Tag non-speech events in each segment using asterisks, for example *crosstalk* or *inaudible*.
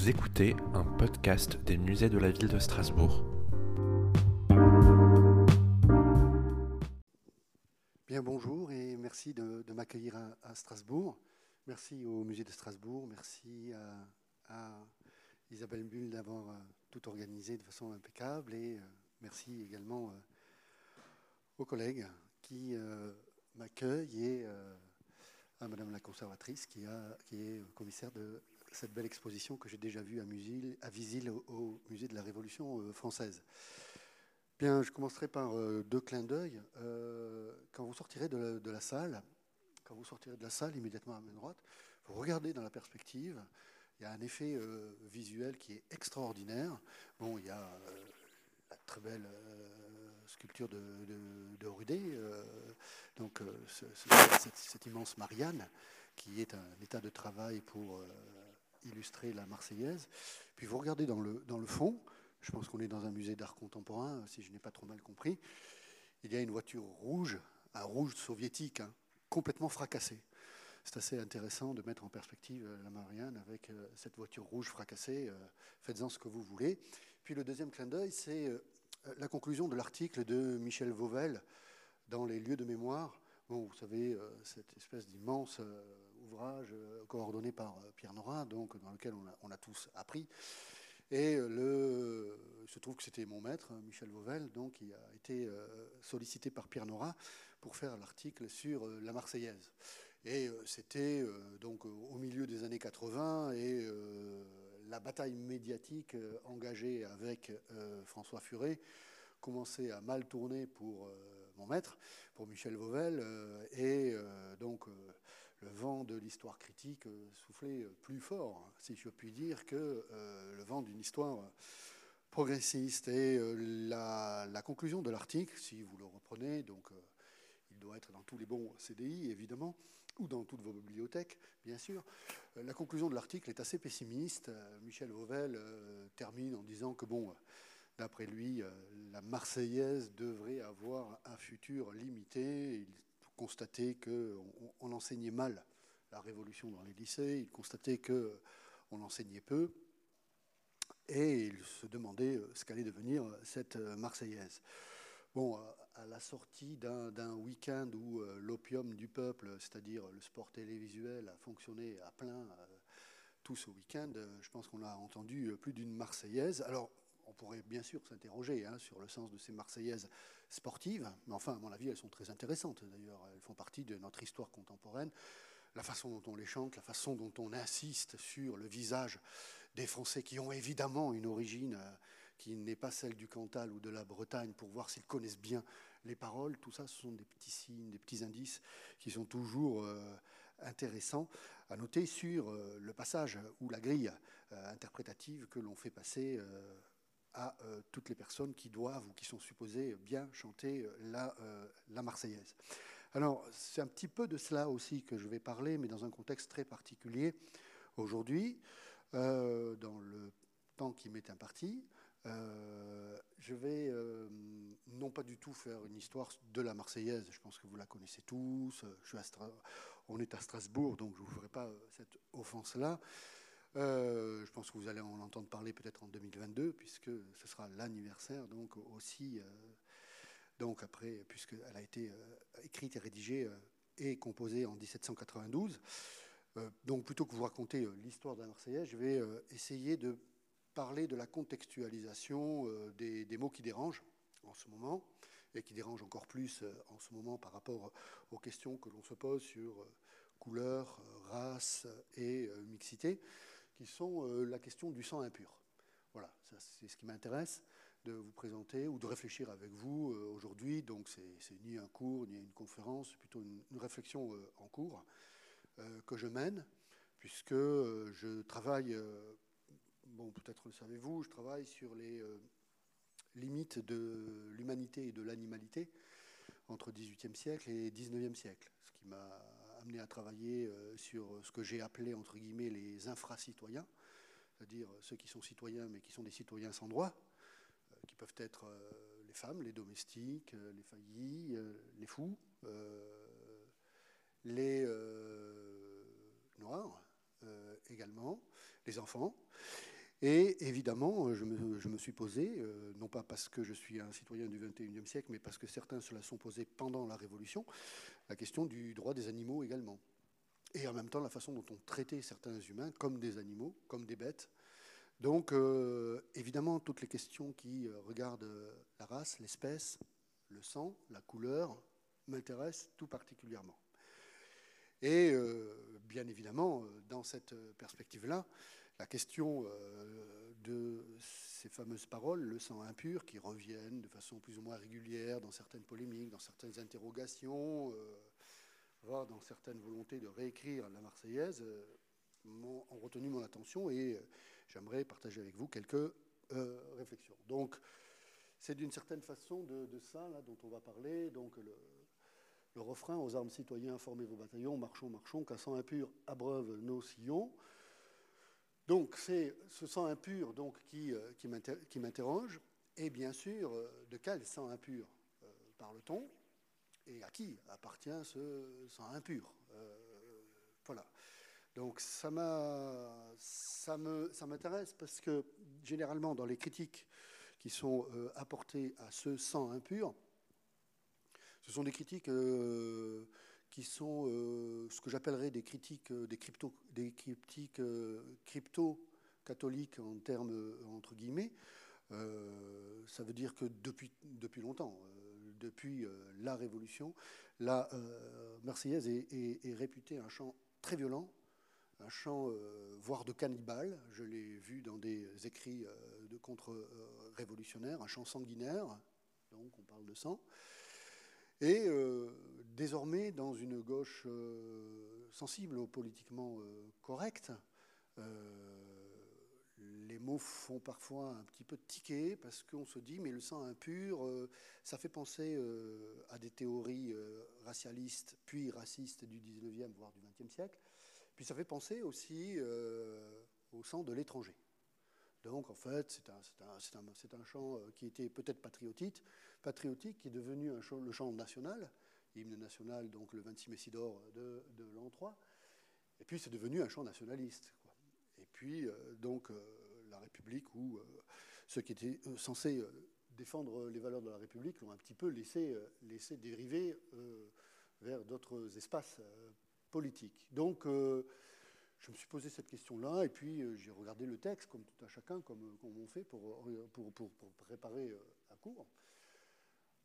Vous écoutez un podcast des musées de la ville de Strasbourg. Bien bonjour et merci de, m'accueillir à, Strasbourg. Merci au musée de Strasbourg, merci à, Isabelle Bull d'avoir euh, tout organisé de façon impeccable et euh, merci également euh, aux collègues qui m'accueillent et à Madame la conservatrice qui, qui est commissaire de cette belle exposition que j'ai déjà vue à, à Visil au, musée de la Révolution euh, française. Bien, je commencerai par euh, deux clins d'œil. Euh, quand vous sortirez de la, salle, quand vous sortirez de la salle immédiatement à main droite, vous regardez dans la perspective. Il y a un effet visuel qui est extraordinaire. Bon, il y a la très belle sculpture de, de, Rudé, donc cette, cette, immense Marianne, qui est un état de travail pour illustrer la Marseillaise. Puis vous regardez dans le, dans le fond, je pense qu'on est dans un musée d'art contemporain, si je n'ai pas trop mal compris, il y a une voiture rouge, un rouge soviétique, hein, complètement fracassé. C'est assez intéressant de mettre en perspective euh, la Marianne avec euh, cette voiture rouge fracassée. Euh, faites-en ce que vous voulez. Puis le deuxième clin d'œil, c'est la conclusion de l'article de Michel Vauvel dans Les lieux de mémoire. Bon, vous savez, cette espèce d'immense ouvrage euh, coordonné par euh, Pierre Nora, donc, dans lequel on a, tous appris. Et il se trouve que c'était mon maître, Michel Vauvel, donc, qui a été euh, sollicité par Pierre Nora pour faire l'article sur la Marseillaise. Et c'était donc au milieu des années 80 et la bataille médiatique engagée avec François Furet commençait à mal tourner pour mon maître, pour Michel Vauvel. et donc le vent de l'histoire critique euh, soufflait euh, plus fort, si je puis dire, que euh, le vent d'une histoire progressiste. Et la, conclusion de l'article, si vous le reprenez, donc il doit être dans tous les bons CDI, évidemment, ou dans toutes vos bibliothèques, bien sûr. La conclusion de l'article est assez pessimiste. Michel Vauvel termine en disant que, bon, d'après lui, la Marseillaise devrait avoir un futur limité constatait qu'on on enseignait mal la révolution dans les lycées, il constatait qu'on enseignait peu, et il se demandait euh, ce qu'allait devenir euh, cette euh, Marseillaise. Bon, à la sortie d'un week-end où l'opium du peuple, c'est-à-dire le sport télévisuel, a fonctionné à plein tout ce week-end, je pense qu'on a entendu plus d'une Marseillaise. Alors, on pourrait bien sûr s'interroger hein, sur le sens de ces Marseillaises sportives, mais enfin, à mon avis, elles sont très intéressantes d'ailleurs. Elles font partie de notre histoire contemporaine. La façon dont on les chante, la façon dont on insiste sur le visage des Français qui ont évidemment une origine euh, qui n'est pas celle du Cantal ou de la Bretagne, pour voir s'ils connaissent bien les paroles. Tout ça, ce sont des petits signes, des petits indices qui sont toujours euh, intéressants à noter sur euh, le passage ou la grille interprétative que l'on fait passer à euh, toutes les personnes qui doivent ou qui sont supposées bien chanter euh, la, euh, la Marseillaise. Alors, c'est un petit peu de cela aussi que je vais parler, mais dans un contexte très particulier aujourd'hui, dans le temps qui m'est imparti. je vais non pas du tout faire une histoire de la Marseillaise, je pense que vous la connaissez tous, on est à Strasbourg, donc je ne vous ferai pas cette offense-là. Euh, je pense que vous allez en entendre parler peut-être en 2022, puisque ce sera l'anniversaire, donc aussi, euh, donc après, puisqu'elle a été euh, écrite et rédigée et composée en 1792. donc plutôt que vous raconter l'histoire de la Marseillaise, je vais essayer de parler de la contextualisation des, des, mots qui dérangent en ce moment, et qui dérangent encore plus en ce moment par rapport aux questions que l'on se pose sur couleur, race et mixité qui sont euh, la question du sang impur. Voilà, c'est ce qui m'intéresse de vous présenter ou de réfléchir avec vous euh, aujourd'hui. Donc, c'est ni un cours, ni une conférence, c'est plutôt une, réflexion euh, en cours que je mène, puisque je travaille, bon, peut-être le savez-vous, je travaille sur les limites de l'humanité et de l'animalité entre 18e siècle et 19e siècle, ce qui m'a amené à travailler euh, sur ce que j'ai appelé, entre guillemets, les infracitoyens, c'est-à-dire ceux qui sont citoyens mais qui sont des citoyens sans droit, euh, qui peuvent être euh, les femmes, les domestiques, les faillis, les fous, les noirs également, les enfants. Et évidemment, je me, suis posé, non pas parce que je suis un citoyen du XXIe siècle, mais parce que certains se la sont posés pendant la Révolution, la question du droit des animaux également. Et en même temps, la façon dont on traitait certains humains comme des animaux, comme des bêtes. Donc, évidemment, toutes les questions qui regardent la race, l'espèce, le sang, la couleur, m'intéressent tout particulièrement. Et bien évidemment, dans cette perspective-là, la question euh, ces fameuses paroles, le sang impur, qui reviennent de façon plus ou moins régulière dans certaines polémiques, dans certaines interrogations, euh, voire dans certaines volontés de réécrire la Marseillaise, euh, ont retenu mon attention et j'aimerais partager avec vous quelques réflexions. Donc, c'est d'une certaine façon de, ça dont on va parler. Donc, le, le refrain aux armes citoyens, formez vos bataillons, marchons, marchons, qu'un sang impur abreuve nos sillons. Donc c'est ce sang impur donc, qui, euh, qui m'interroge, et bien sûr, euh, de quel sang impur euh, parle-t-on? Et à qui appartient ce sang impur? Voilà. Donc ça m'intéresse parce que généralement dans les critiques qui sont apportées à ce sang impur, ce sont des critiques qui sont euh, ce que j'appellerais des critiques, euh, des, crypto, des critiques euh, crypto-catholiques en termes entre guillemets. ça veut dire que depuis, depuis longtemps, depuis la Révolution, la Marseillaise est, est, réputée un chant très violent, un chant voire de cannibale. Je l'ai vu dans des écrits de contre-révolutionnaires, un chant sanguinaire, donc on parle de sang. Et désormais dans une gauche euh, sensible au politiquement euh, correct. Euh, les mots font parfois un petit peu tiquer parce qu'on se dit mais le sang impur, ça fait penser à des théories racialistes puis racistes du 19e voire du 20e siècle. Puis ça fait penser aussi au sang de l'étranger. Donc en fait, c'est un, un, chant qui était peut-être patriotique, qui est devenu le chant national, hymne national, donc le 26 Messidor de, de l'an 3. Et puis c'est devenu un chant nationaliste. Et puis, euh, donc, euh, la République, où euh, ceux qui étaient censés défendre les valeurs de la République l'ont un petit peu laissé, laissé dériver vers d'autres espaces politiques. Donc, je me suis posé cette question-là, et puis j'ai regardé le texte, comme tout à chacun, comme, on fait pour, pour, pour, pour préparer un cours.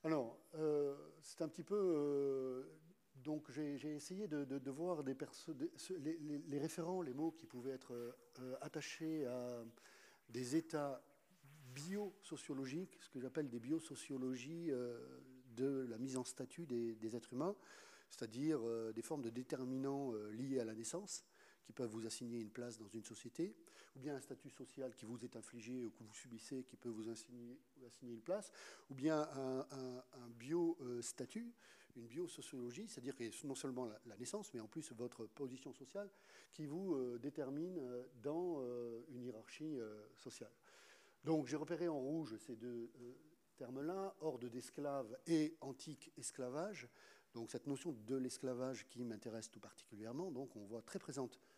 Alors, euh, c'est un petit peu. Euh, donc, j'ai essayé de, voir des les, référents, les mots qui pouvaient être euh, attachés à des états biosociologiques, ce que j'appelle des biosociologies de la mise en statut des, des êtres humains, c'est-à-dire des formes de déterminants liés à la naissance qui peuvent vous assigner une place dans une société, ou bien un statut social qui vous est infligé ou que vous subissez qui peut vous assigner, une place, ou bien un, bio-statut, une biosociologie, c'est-à-dire non seulement la, naissance, mais en plus votre position sociale qui vous euh, détermine euh, dans euh, une hiérarchie sociale. Donc j'ai repéré en rouge ces deux termes-là, horde d'esclaves et antique esclavage. Donc cette notion de l'esclavage qui m'intéresse tout particulièrement, donc on voit très présente euh,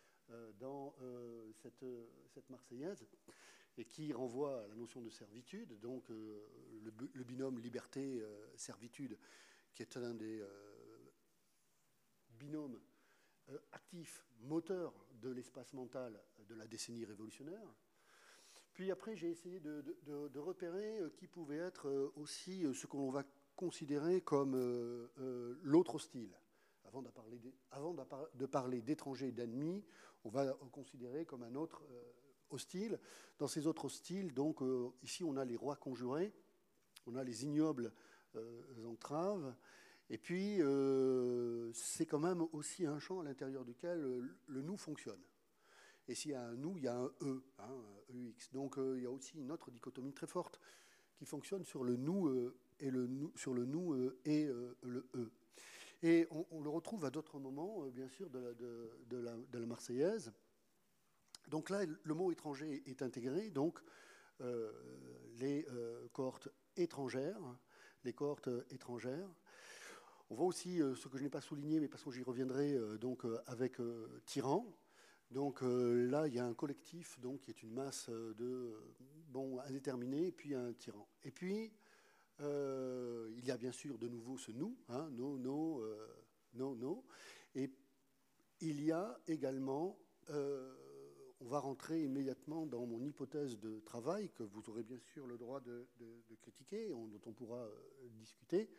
dans euh, cette, cette, Marseillaise et qui renvoie à la notion de servitude, donc euh, le, binôme liberté-servitude, qui est un des binômes actifs, moteurs de l'espace mental de la décennie révolutionnaire. Puis après, j'ai essayé de, repérer qui pouvait être aussi ce qu'on va considérer comme l'autre hostile. Avant de parler d'étrangers et d'ennemis, on va considérer comme un autre euh, hostile. Dans ces autres hostiles, donc euh, ici on a les rois conjurés, on a les ignobles euh, entraves, et puis c'est quand même aussi un champ à l'intérieur duquel le nous fonctionne. Et s'il y a un nous, il y a un E, hein, EX. Donc il y a aussi une autre dichotomie très forte qui fonctionne sur le nous et le nous, sur le nous et le E. Et on, le retrouve à d'autres moments, euh, bien sûr, de la, Marseillaise. Donc là, le mot étranger est intégré, donc euh, les euh, cohortes étrangères, les cohortes étrangères. On voit aussi ce que je n'ai pas souligné, mais parce que j'y reviendrai donc avec tyran. Donc euh, là, il y a un collectif donc, qui est une masse de bon indéterminés, et puis un tyran. Et puis, il y a bien sûr de nouveau ce nous, hein, no, no, no, no. Et il y a également on va rentrer immédiatement dans mon hypothèse de travail, que vous aurez bien sûr le droit de, critiquer, dont on pourra euh, discuter.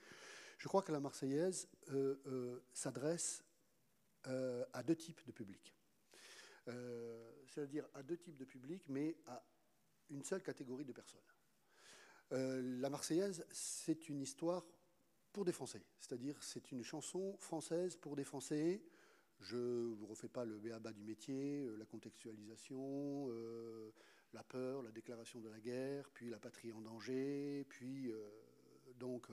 Je crois que la Marseillaise euh, euh, s'adresse à deux types de publics. C'est-à-dire à deux types de publics, mais à une seule catégorie de personnes. La Marseillaise, c'est une histoire pour des Français, c'est-à-dire c'est une chanson française pour des Français je ne vous refais pas le béaba du métier, euh, la contextualisation, euh, la peur, la déclaration de la guerre, puis la patrie en danger, puis euh, donc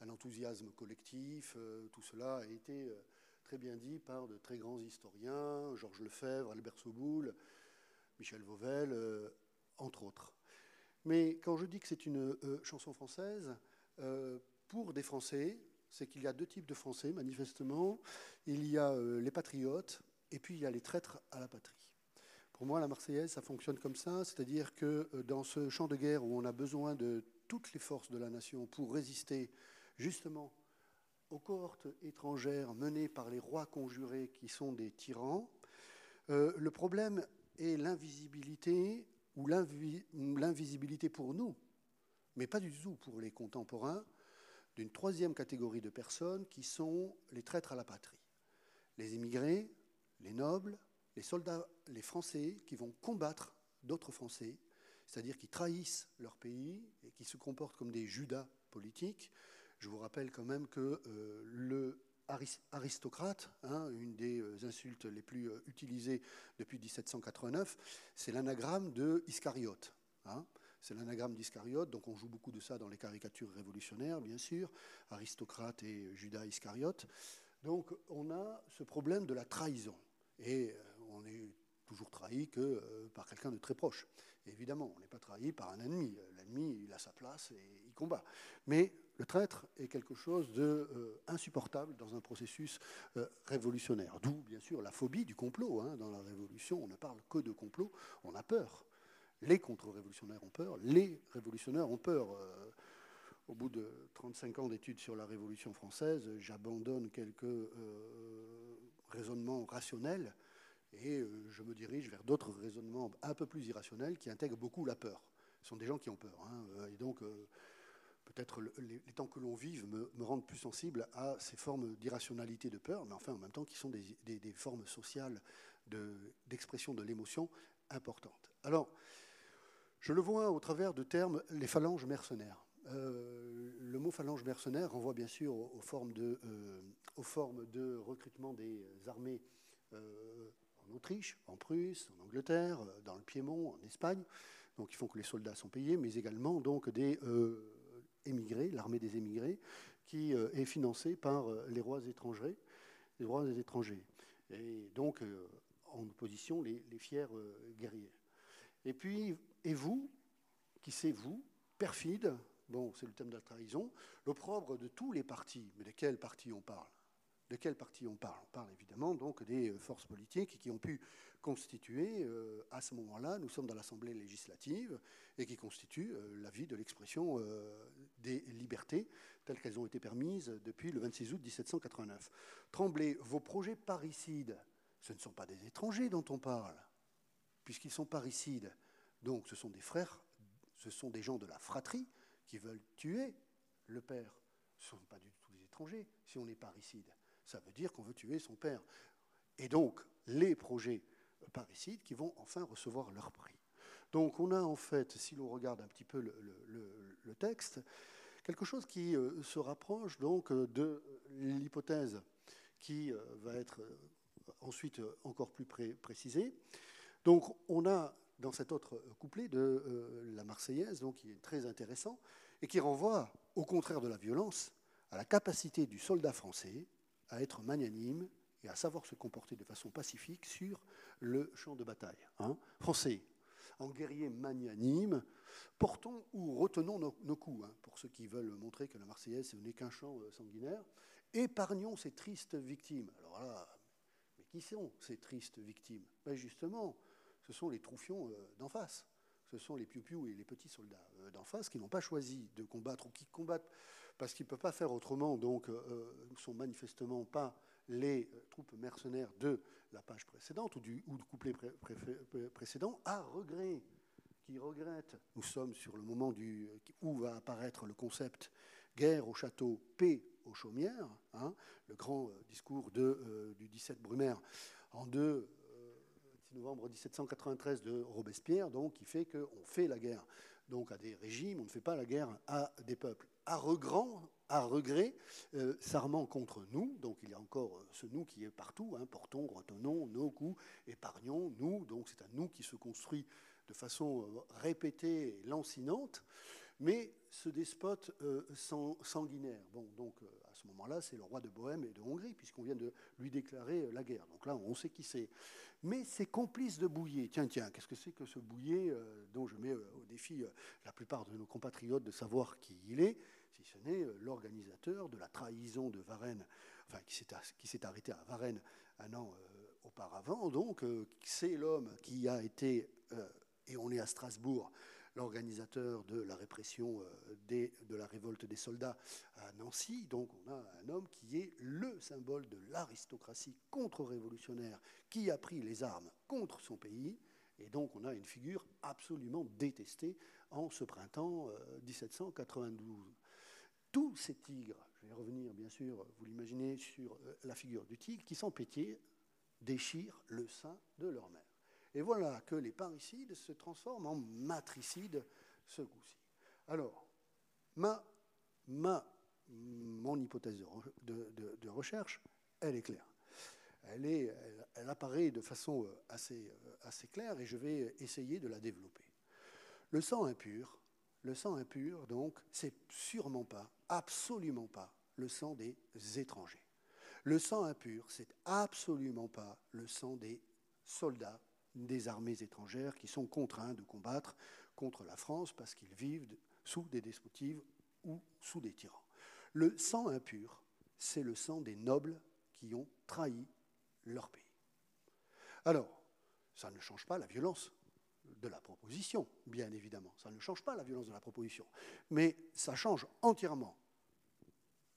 un enthousiasme collectif. tout cela a été très bien dit par de très grands historiens, Georges Lefebvre, Albert Soboul, Michel Vauvel, entre autres. Mais quand je dis que c'est une chanson française, pour des Français, c'est qu'il y a deux types de Français, manifestement. Il y a euh, les patriotes et puis il y a les traîtres à la patrie. Pour moi, la Marseillaise, ça fonctionne comme ça, c'est-à-dire que euh, dans ce champ de guerre où on a besoin de toutes les forces de la nation pour résister justement aux cohortes étrangères menées par les rois conjurés qui sont des tyrans, euh, le problème est l'invisibilité ou l'invisibilité pour nous, mais pas du tout pour les contemporains, d'une troisième catégorie de personnes qui sont les traîtres à la patrie. Les immigrés, les nobles, les soldats, les Français qui vont combattre d'autres Français, c'est-à-dire qui trahissent leur pays et qui se comportent comme des Judas politiques. Je vous rappelle quand même que euh, le aristocrate, hein, une des euh, insultes les plus euh, utilisées depuis 1789, c'est l'anagramme de Iscariote. Hein. C'est l'anagramme d'Iscariote, donc on joue beaucoup de ça dans les caricatures révolutionnaires, bien sûr, aristocrate et Judas Iscariote. Donc on a ce problème de la trahison. Et euh, on est toujours trahi que par quelqu'un de très proche. évidemment, on n'est pas trahi par un ennemi. L'ennemi, il a sa place et il combat. Mais le traître est quelque chose d'insupportable euh, dans un processus révolutionnaire. D'où, bien sûr, la phobie du complot. Hein. Dans la révolution, on ne parle que de complot, on a peur. Les contre-révolutionnaires ont peur, les révolutionnaires ont peur. Euh, au bout de 35 ans d'études sur la Révolution française, j'abandonne quelques euh, raisonnements rationnels et euh, je me dirige vers d'autres raisonnements un peu plus irrationnels qui intègrent beaucoup la peur. Ce sont des gens qui ont peur. Hein, et donc, peut-être les, temps que l'on vive me, rendent plus sensible à ces formes d'irrationalité de peur, mais enfin en même temps qui sont des, formes sociales d'expression de, l'émotion importantes. Alors, je le vois au travers de termes les phalanges mercenaires. Euh, le mot phalange mercenaire renvoie bien sûr aux, formes, de, euh, formes, de, recrutement des armées euh, en Autriche, en Prusse, en Angleterre, dans le Piémont, en Espagne. Donc, ils font que les soldats sont payés, mais également donc des émigrés, l'armée des émigrés, qui est financée par les rois étrangers, les rois étrangers. Et donc, en opposition, les, les fiers guerriers. Et puis, et vous, qui c'est vous, perfide, bon, c'est le thème de la trahison, l'opprobre de tous les partis. Mais de quel parti on parle? De quel parti on parle On parle évidemment donc des forces politiques qui ont pu constituer, euh, à ce moment-là, nous sommes dans l'Assemblée législative, et qui constituent euh, la vie de l'expression euh, des libertés telles qu'elles ont été permises depuis le 26 août 1789. Tremblay, vos projets parricides, ce ne sont pas des étrangers dont on parle, puisqu'ils sont parricides. Donc ce sont des frères, ce sont des gens de la fratrie qui veulent tuer le père. Ce ne sont pas du tout des étrangers si on est parricide. Ça veut dire qu'on veut tuer son père. Et donc les projets parricides qui vont enfin recevoir leur prix. Donc on a en fait, si l'on regarde un petit peu le, texte, quelque chose qui euh, se rapproche donc de l'hypothèse qui euh, va être euh, ensuite encore plus précisée. Donc on a dans cet autre couplet de la Marseillaise, donc, qui est très intéressant, et qui renvoie, au contraire de la violence, à la capacité du soldat français à être magnanime et à savoir se comporter de façon pacifique sur le champ de bataille. Hein. Français, en guerrier magnanime, portons ou retenons nos, coups, hein, pour ceux qui veulent montrer que la Marseillaise n'est qu'un champ euh, sanguinaire, épargnons ces tristes victimes. Alors là, mais Qui sont ces tristes victimes? Ben Justement, ce sont les troufions d'en face. Ce sont les piou et les petits soldats d'en face qui n'ont pas choisi de combattre ou qui combattent parce qu'ils ne peuvent pas faire autrement, donc ne sont manifestement pas les troupes mercenaires de la page précédente ou du, ou du couplet précédent, à regret qui regrette. Nous sommes sur le moment du, où va apparaître le concept guerre au château, paix aux chaumières, hein, le grand euh, discours euh, du 17 Brumaire en 2 euh, novembre 1793 de Robespierre, donc qui fait qu'on fait la guerre donc à des régimes, on ne fait pas la guerre à des peuples. À regret, regret s'armant contre nous, donc il y a encore ce nous qui est partout, hein, portons, retenons, nos coups, épargnons, nous, donc c'est un nous qui se construit de façon répétée et lancinante, mais ce despote euh, sanguinaire. Bon, donc euh, à ce moment-là, c'est le roi de Bohême et de Hongrie, puisqu'on vient de lui déclarer euh, la guerre. Donc là, on sait qui c'est. Mais c'est complice de Bouillet. Tiens, tiens, qu'est-ce que c'est que ce Bouillet dont je mets au défi la plupart de nos compatriotes de savoir qui il est, si ce n'est l'organisateur de la trahison de Varennes, enfin qui s'est arrêté à Varennes un an auparavant. Donc, c'est l'homme qui a été, et on est à Strasbourg, l'organisateur de la répression euh, de la révolte des soldats à Nancy. Donc on a un homme qui est le symbole de l'aristocratie contre-révolutionnaire qui a pris les armes contre son pays. Et donc on a une figure absolument détestée en ce printemps 1792. Tous ces tigres, je vais revenir bien sûr, vous l'imaginez, sur euh, la figure du tigre, qui sans pitié déchirent le sein de leur mère. Et voilà que les parricides se transforment en matricides ce coup-ci. Alors, ma, ma, mon hypothèse de, recherche, elle est claire. Elle, apparaît de façon euh, assez, euh, assez claire et je vais essayer de la développer. Le sang impur, le sang impur, donc, c'est sûrement pas, absolument pas, le sang des étrangers. Le sang impur, c'est absolument pas le sang des soldats des armées étrangères qui sont contraints de combattre contre la France parce qu'ils vivent sous des despotives ou sous des tyrans. Le sang impur, c'est le sang des nobles qui ont trahi leur pays. Alors, ça ne change pas la violence de la proposition, bien évidemment. Ça ne change pas la violence de la proposition. Mais ça change entièrement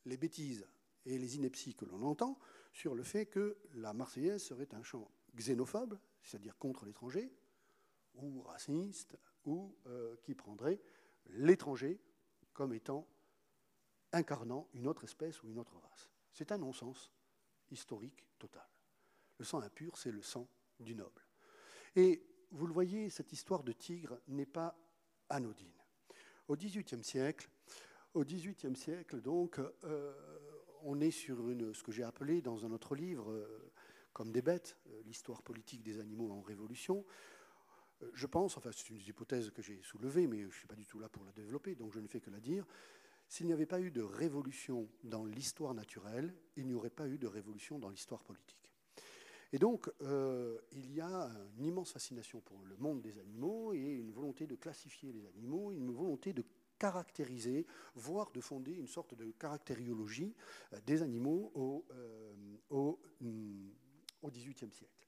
les bêtises et les inepties que l'on entend sur le fait que la Marseillaise serait un chant xénophobe, c'est-à-dire contre l'étranger, ou raciste, ou euh, qui prendrait l'étranger comme étant incarnant une autre espèce ou une autre race. C'est un non-sens historique total. Le sang impur, c'est le sang du noble. Et vous le voyez, cette histoire de tigre n'est pas anodine. Au XVIIIe siècle, au XVIIIe siècle, donc, euh, on est sur une, ce que j'ai appelé dans un autre livre, euh, comme des bêtes, euh, l'histoire politique des animaux en révolution. Je pense, enfin c'est une hypothèse que j'ai soulevée, mais je ne suis pas du tout là pour la développer, donc je ne fais que la dire. S'il n'y avait pas eu de révolution dans l'histoire naturelle, il n'y aurait pas eu de révolution dans l'histoire politique. Et donc, il y a une immense fascination pour le monde des animaux et une volonté de classifier les animaux, une volonté de caractériser, voire de fonder une sorte de caractériologie des animaux au, au au XVIIIe siècle.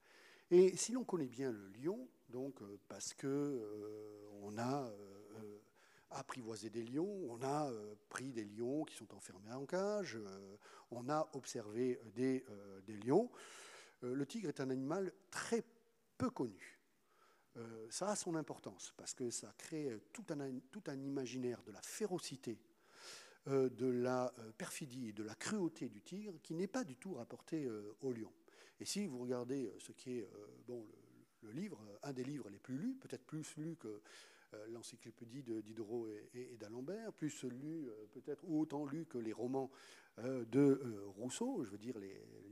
Et si l'on connaît bien le lion, donc euh, parce que euh, on a euh, apprivoisé des lions, on a pris des lions qui sont enfermés en cage, on a observé des lions, le tigre est un animal très peu connu. Ça a son importance parce que ça crée tout un, tout un imaginaire de la férocité de la perfidie de la cruauté du tigre qui n'est pas du tout rapporté au lion. Et si vous regardez euh, ce qui est euh, bon, le, livre, un des livres les plus lus, peut-être plus lu que euh, l'encyclopédie de Diderot et, d'Alembert, plus lu peut-être ou autant lu que les romans de Rousseau, je veux dire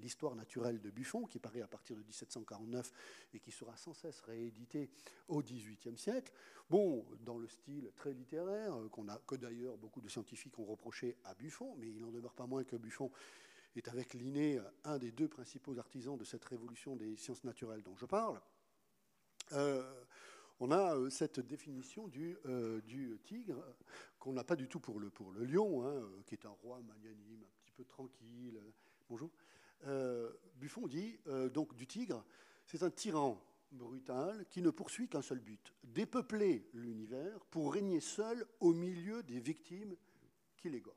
l'histoire naturelle de Buffon, qui paraît à partir de 1749 et qui sera sans cesse réédité au XVIIIe siècle. Bon, dans le style très littéraire, qu'on a, que d'ailleurs beaucoup de scientifiques ont reproché à Buffon, mais il n'en demeure pas moins que Buffon est avec Linné un des deux principaux artisans de cette révolution des sciences naturelles dont je parle. Euh, on a euh, cette définition du, euh, tigre qu'on n'a pas du tout pour le, lion, hein, qui est un roi magnanime, un petit peu tranquille. Bonjour. Buffon dit donc du tigre, c'est un tyran brutal qui ne poursuit qu'un seul but, dépeupler l'univers pour régner seul au milieu des victimes qu'il égorge.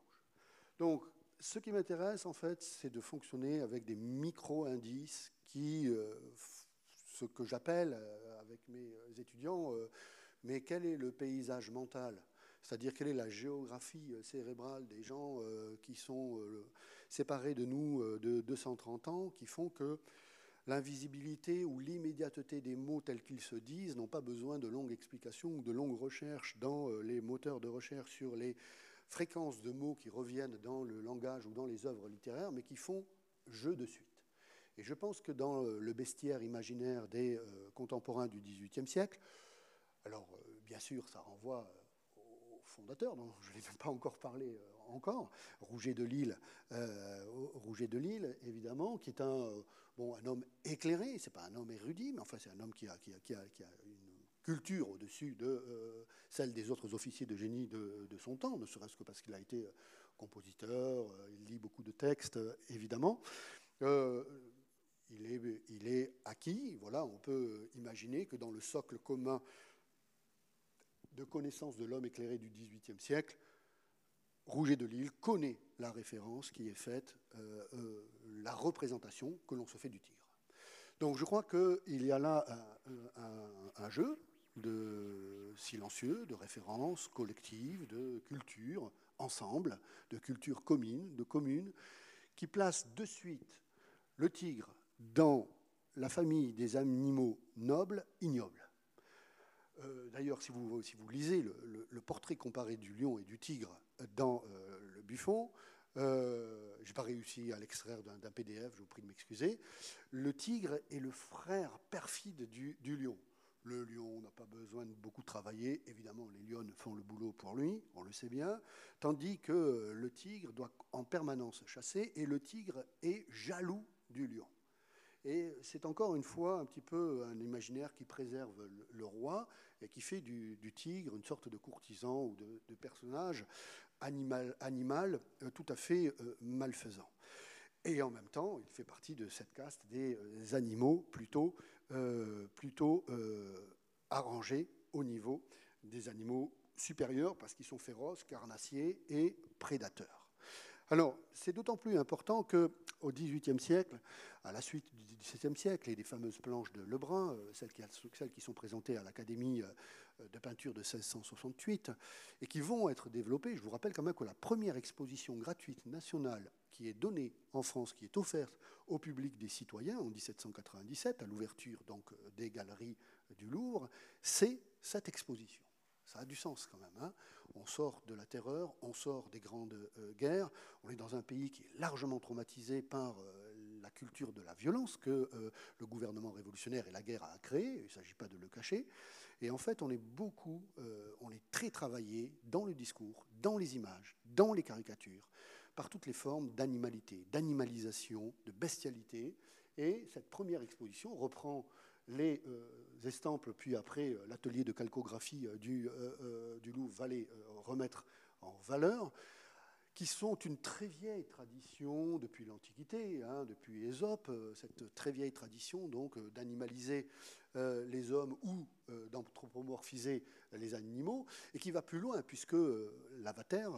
Donc, ce qui m'intéresse, en fait, c'est de fonctionner avec des micro-indices qui, euh, ce que j'appelle euh, avec mes étudiants, euh, mais quel est le paysage mental? C'est-à-dire quelle est la géographie cérébrale des gens qui sont séparés de nous de 230 ans, qui font que L'invisibilité ou l'immédiateté des mots tels qu'ils se disent n'ont pas besoin de longues explications ou de longues recherches dans euh, les moteurs de recherche sur les fréquences de mots qui reviennent dans le langage ou dans les œuvres littéraires, mais qui font jeu de suite. Et je pense que dans euh, le bestiaire imaginaire des euh, contemporains du XVIIIe siècle, alors bien sûr, ça renvoie au fondateur, dont je n'ai même pas encore parlé encore, Rouget de Lille, Rouget de évidemment, qui est un bon, un homme éclairé, c'est pas un homme érudit, mais enfin c'est un homme qui a, une culture au-dessus de euh, celle des autres officiers de génie de, son temps, ne serait-ce que parce qu'il a été euh, compositeur, euh, il lit beaucoup de textes, évidemment. Il, est, acquis, voilà, on peut imaginer que dans le socle commun de connaissance de l'homme éclairé du XVIIIe siècle, Rouget de Lille connaît la référence qui est faite, euh, euh, la représentation que l'on se fait du tigre. Donc je crois qu'il y a là un, jeu silencieux, de référence collective, de culture ensemble, de culture commune, de commune, qui place de suite le tigre dans la famille des animaux nobles, ignobles. Euh, d'ailleurs, si vous, lisez le, portrait comparé du lion et du tigre dans euh, le Buffon, euh, je n'ai pas réussi à l'extraire d'un PDF, je vous prie de m'excuser. Le tigre est le frère perfide du, lion. Le lion n'a pas besoin de beaucoup travailler, évidemment les lions font le boulot pour lui, on le sait bien, tandis que le tigre doit en permanence chasser et le tigre est jaloux du lion. Et c'est encore une fois un petit peu un imaginaire qui préserve le, roi et qui fait du, tigre une sorte de courtisan ou de, personnage animal, euh, tout à fait euh, malfaisant. Et en même temps, il fait partie de cette caste des euh, animaux plutôt arrangés au niveau des animaux supérieurs parce qu'ils sont féroces, carnassiers et prédateurs. Alors, c'est d'autant plus important qu'au XVIIIe siècle, à la suite du XVIIe siècle et des fameuses planches de Lebrun, euh, celles qui, sont présentées à l'Académie euh, de peinture de 1668, et qui vont être développées, je vous rappelle quand même que la première exposition gratuite nationale qui est donnée en France, qui est offerte au public des citoyens en 1797, à l'ouverture donc des galeries du Louvre, c'est cette exposition. Ça a du sens quand même. Hein. on sort de la terreur, on sort des grandes euh, guerres, on est dans un pays qui est largement traumatisé par euh, la culture de la violence que euh, le gouvernement révolutionnaire et la guerre a créée, il ne s'agit pas de le cacher. Et en fait, on est beaucoup, on est très travaillé dans le discours, dans les images, dans les caricatures, par toutes les formes d'animalité, d'animalisation, de bestialité. Et cette première exposition reprend les estampes, puis après euh, l'atelier de calcographie euh, du, euh, du Louvre va les remettre en valeur, qui sont une très vieille tradition depuis l'Antiquité, hein, depuis Ésope, cette très vieille tradition donc d'animaliser les hommes ou d'anthropomorphiser les animaux, et qui va plus loin, puisque Lavater,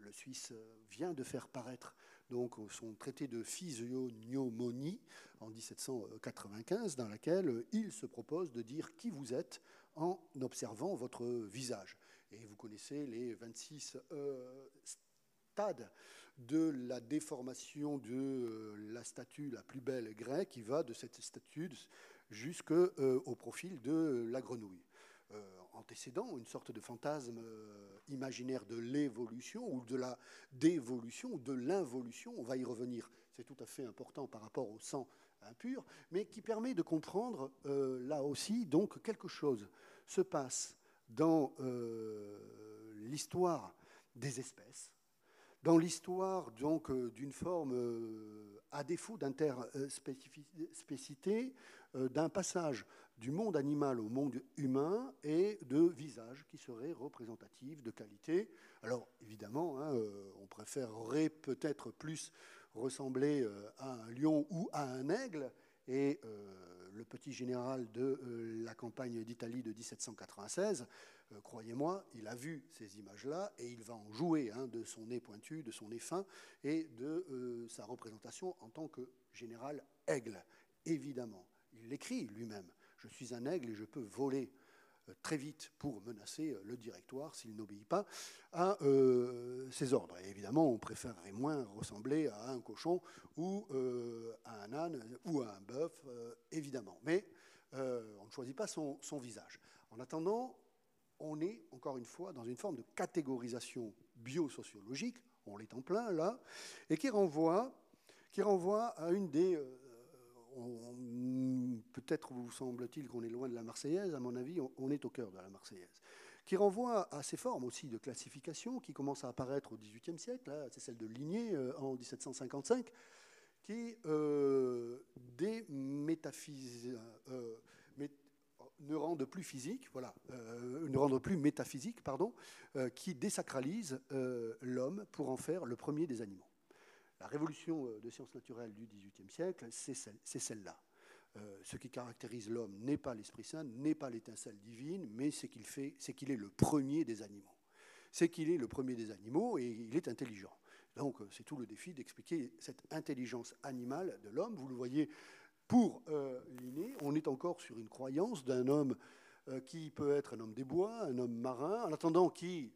le Suisse, vient de faire paraître donc son traité de physiognomonie en 1795, dans laquelle il se propose de dire qui vous êtes en observant votre visage. Et vous connaissez les 26 euh, stades de la déformation de euh, la statue la plus belle grecque, qui va de cette statue jusqu'au euh, profil de la grenouille antécédent, une sorte de fantasme euh, imaginaire de l'évolution ou de la dévolution ou de l'involution. On va y revenir. C'est tout à fait important par rapport au sang impur, mais qui permet de comprendre euh, là aussi donc quelque chose se passe dans euh, l'histoire des espèces, dans l'histoire donc d'une forme à défaut d'interspécité, d'un passage du monde animal au monde humain et de visages qui seraient représentatifs de qualité. Alors évidemment, hein, euh, on préférerait peut-être plus ressembler à un lion ou à un aigle. Et le petit général de la campagne d'Italie de 1796, croyez-moi, il a vu ces images-là et il va en jouer hein, de son nez pointu, de son nez fin et de sa représentation en tant que général aigle, évidemment. Il l'écrit lui-même. Je suis un aigle et je peux voler euh, très vite pour menacer euh, le directoire s'il n'obéit pas à euh, ses ordres. Et évidemment, on préférerait moins ressembler à un cochon ou à un âne ou à un bœuf, évidemment. Mais on ne choisit pas son, visage. En attendant, on est, encore une fois, dans une forme de catégorisation biosociologique, on l'est en plein là, et qui renvoie à une des peut-être vous semble-t-il qu'on est loin de la Marseillaise, à mon avis, on, est au cœur de la Marseillaise, qui renvoie à ces formes aussi de classification qui commencent à apparaître au XVIIIe siècle, c'est celle de Ligné euh, en 1755, qui euh, euh, ne rendent plus physique, voilà, ne rendent plus métaphysique, pardon, qui désacralise l'homme pour en faire le premier des animaux. La révolution euh, de sciences naturelles du XVIIIe siècle, c'est celle-là. Euh, ce qui caractérise l'homme n'est pas l'Esprit Saint, n'est pas l'étincelle divine, mais c'est qu'il est le premier des animaux. C'est qu'il est le premier des animaux et il est intelligent. Donc euh, c'est tout le défi d'expliquer cette intelligence animale de l'homme. Vous le voyez, pour Linné, on est encore sur une croyance d'un homme qui peut être un homme des bois, un homme marin, en attendant qui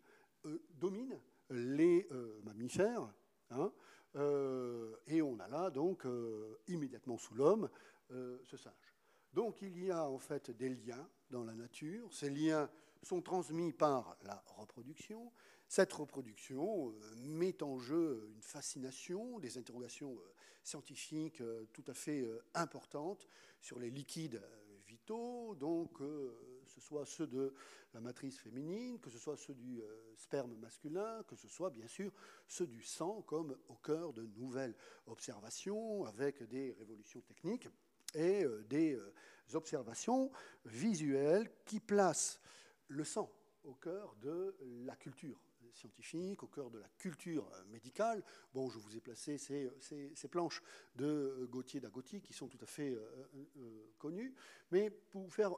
domine les mammifères. Hein, et on a là, donc, euh, immédiatement sous l'homme, euh, ce singe. Donc il y a en fait des liens dans la nature. Ces liens sont transmis par la reproduction. Cette reproduction met en jeu une fascination, des interrogations scientifiques tout à fait importantes sur les liquides vitaux, donc ce soit ceux de la matrice féminine, que ce soit ceux du euh, sperme masculin, que ce soit bien sûr ceux du sang, comme au cœur de nouvelles observations avec des révolutions techniques et euh, des euh, observations visuelles qui placent le sang au cœur de la culture scientifique, au cœur de la culture euh, médicale. Bon, je vous ai placé ces, ces, planches de euh, Gauthier d'Agoti qui sont tout à fait euh, connues, mais pour vous, faire,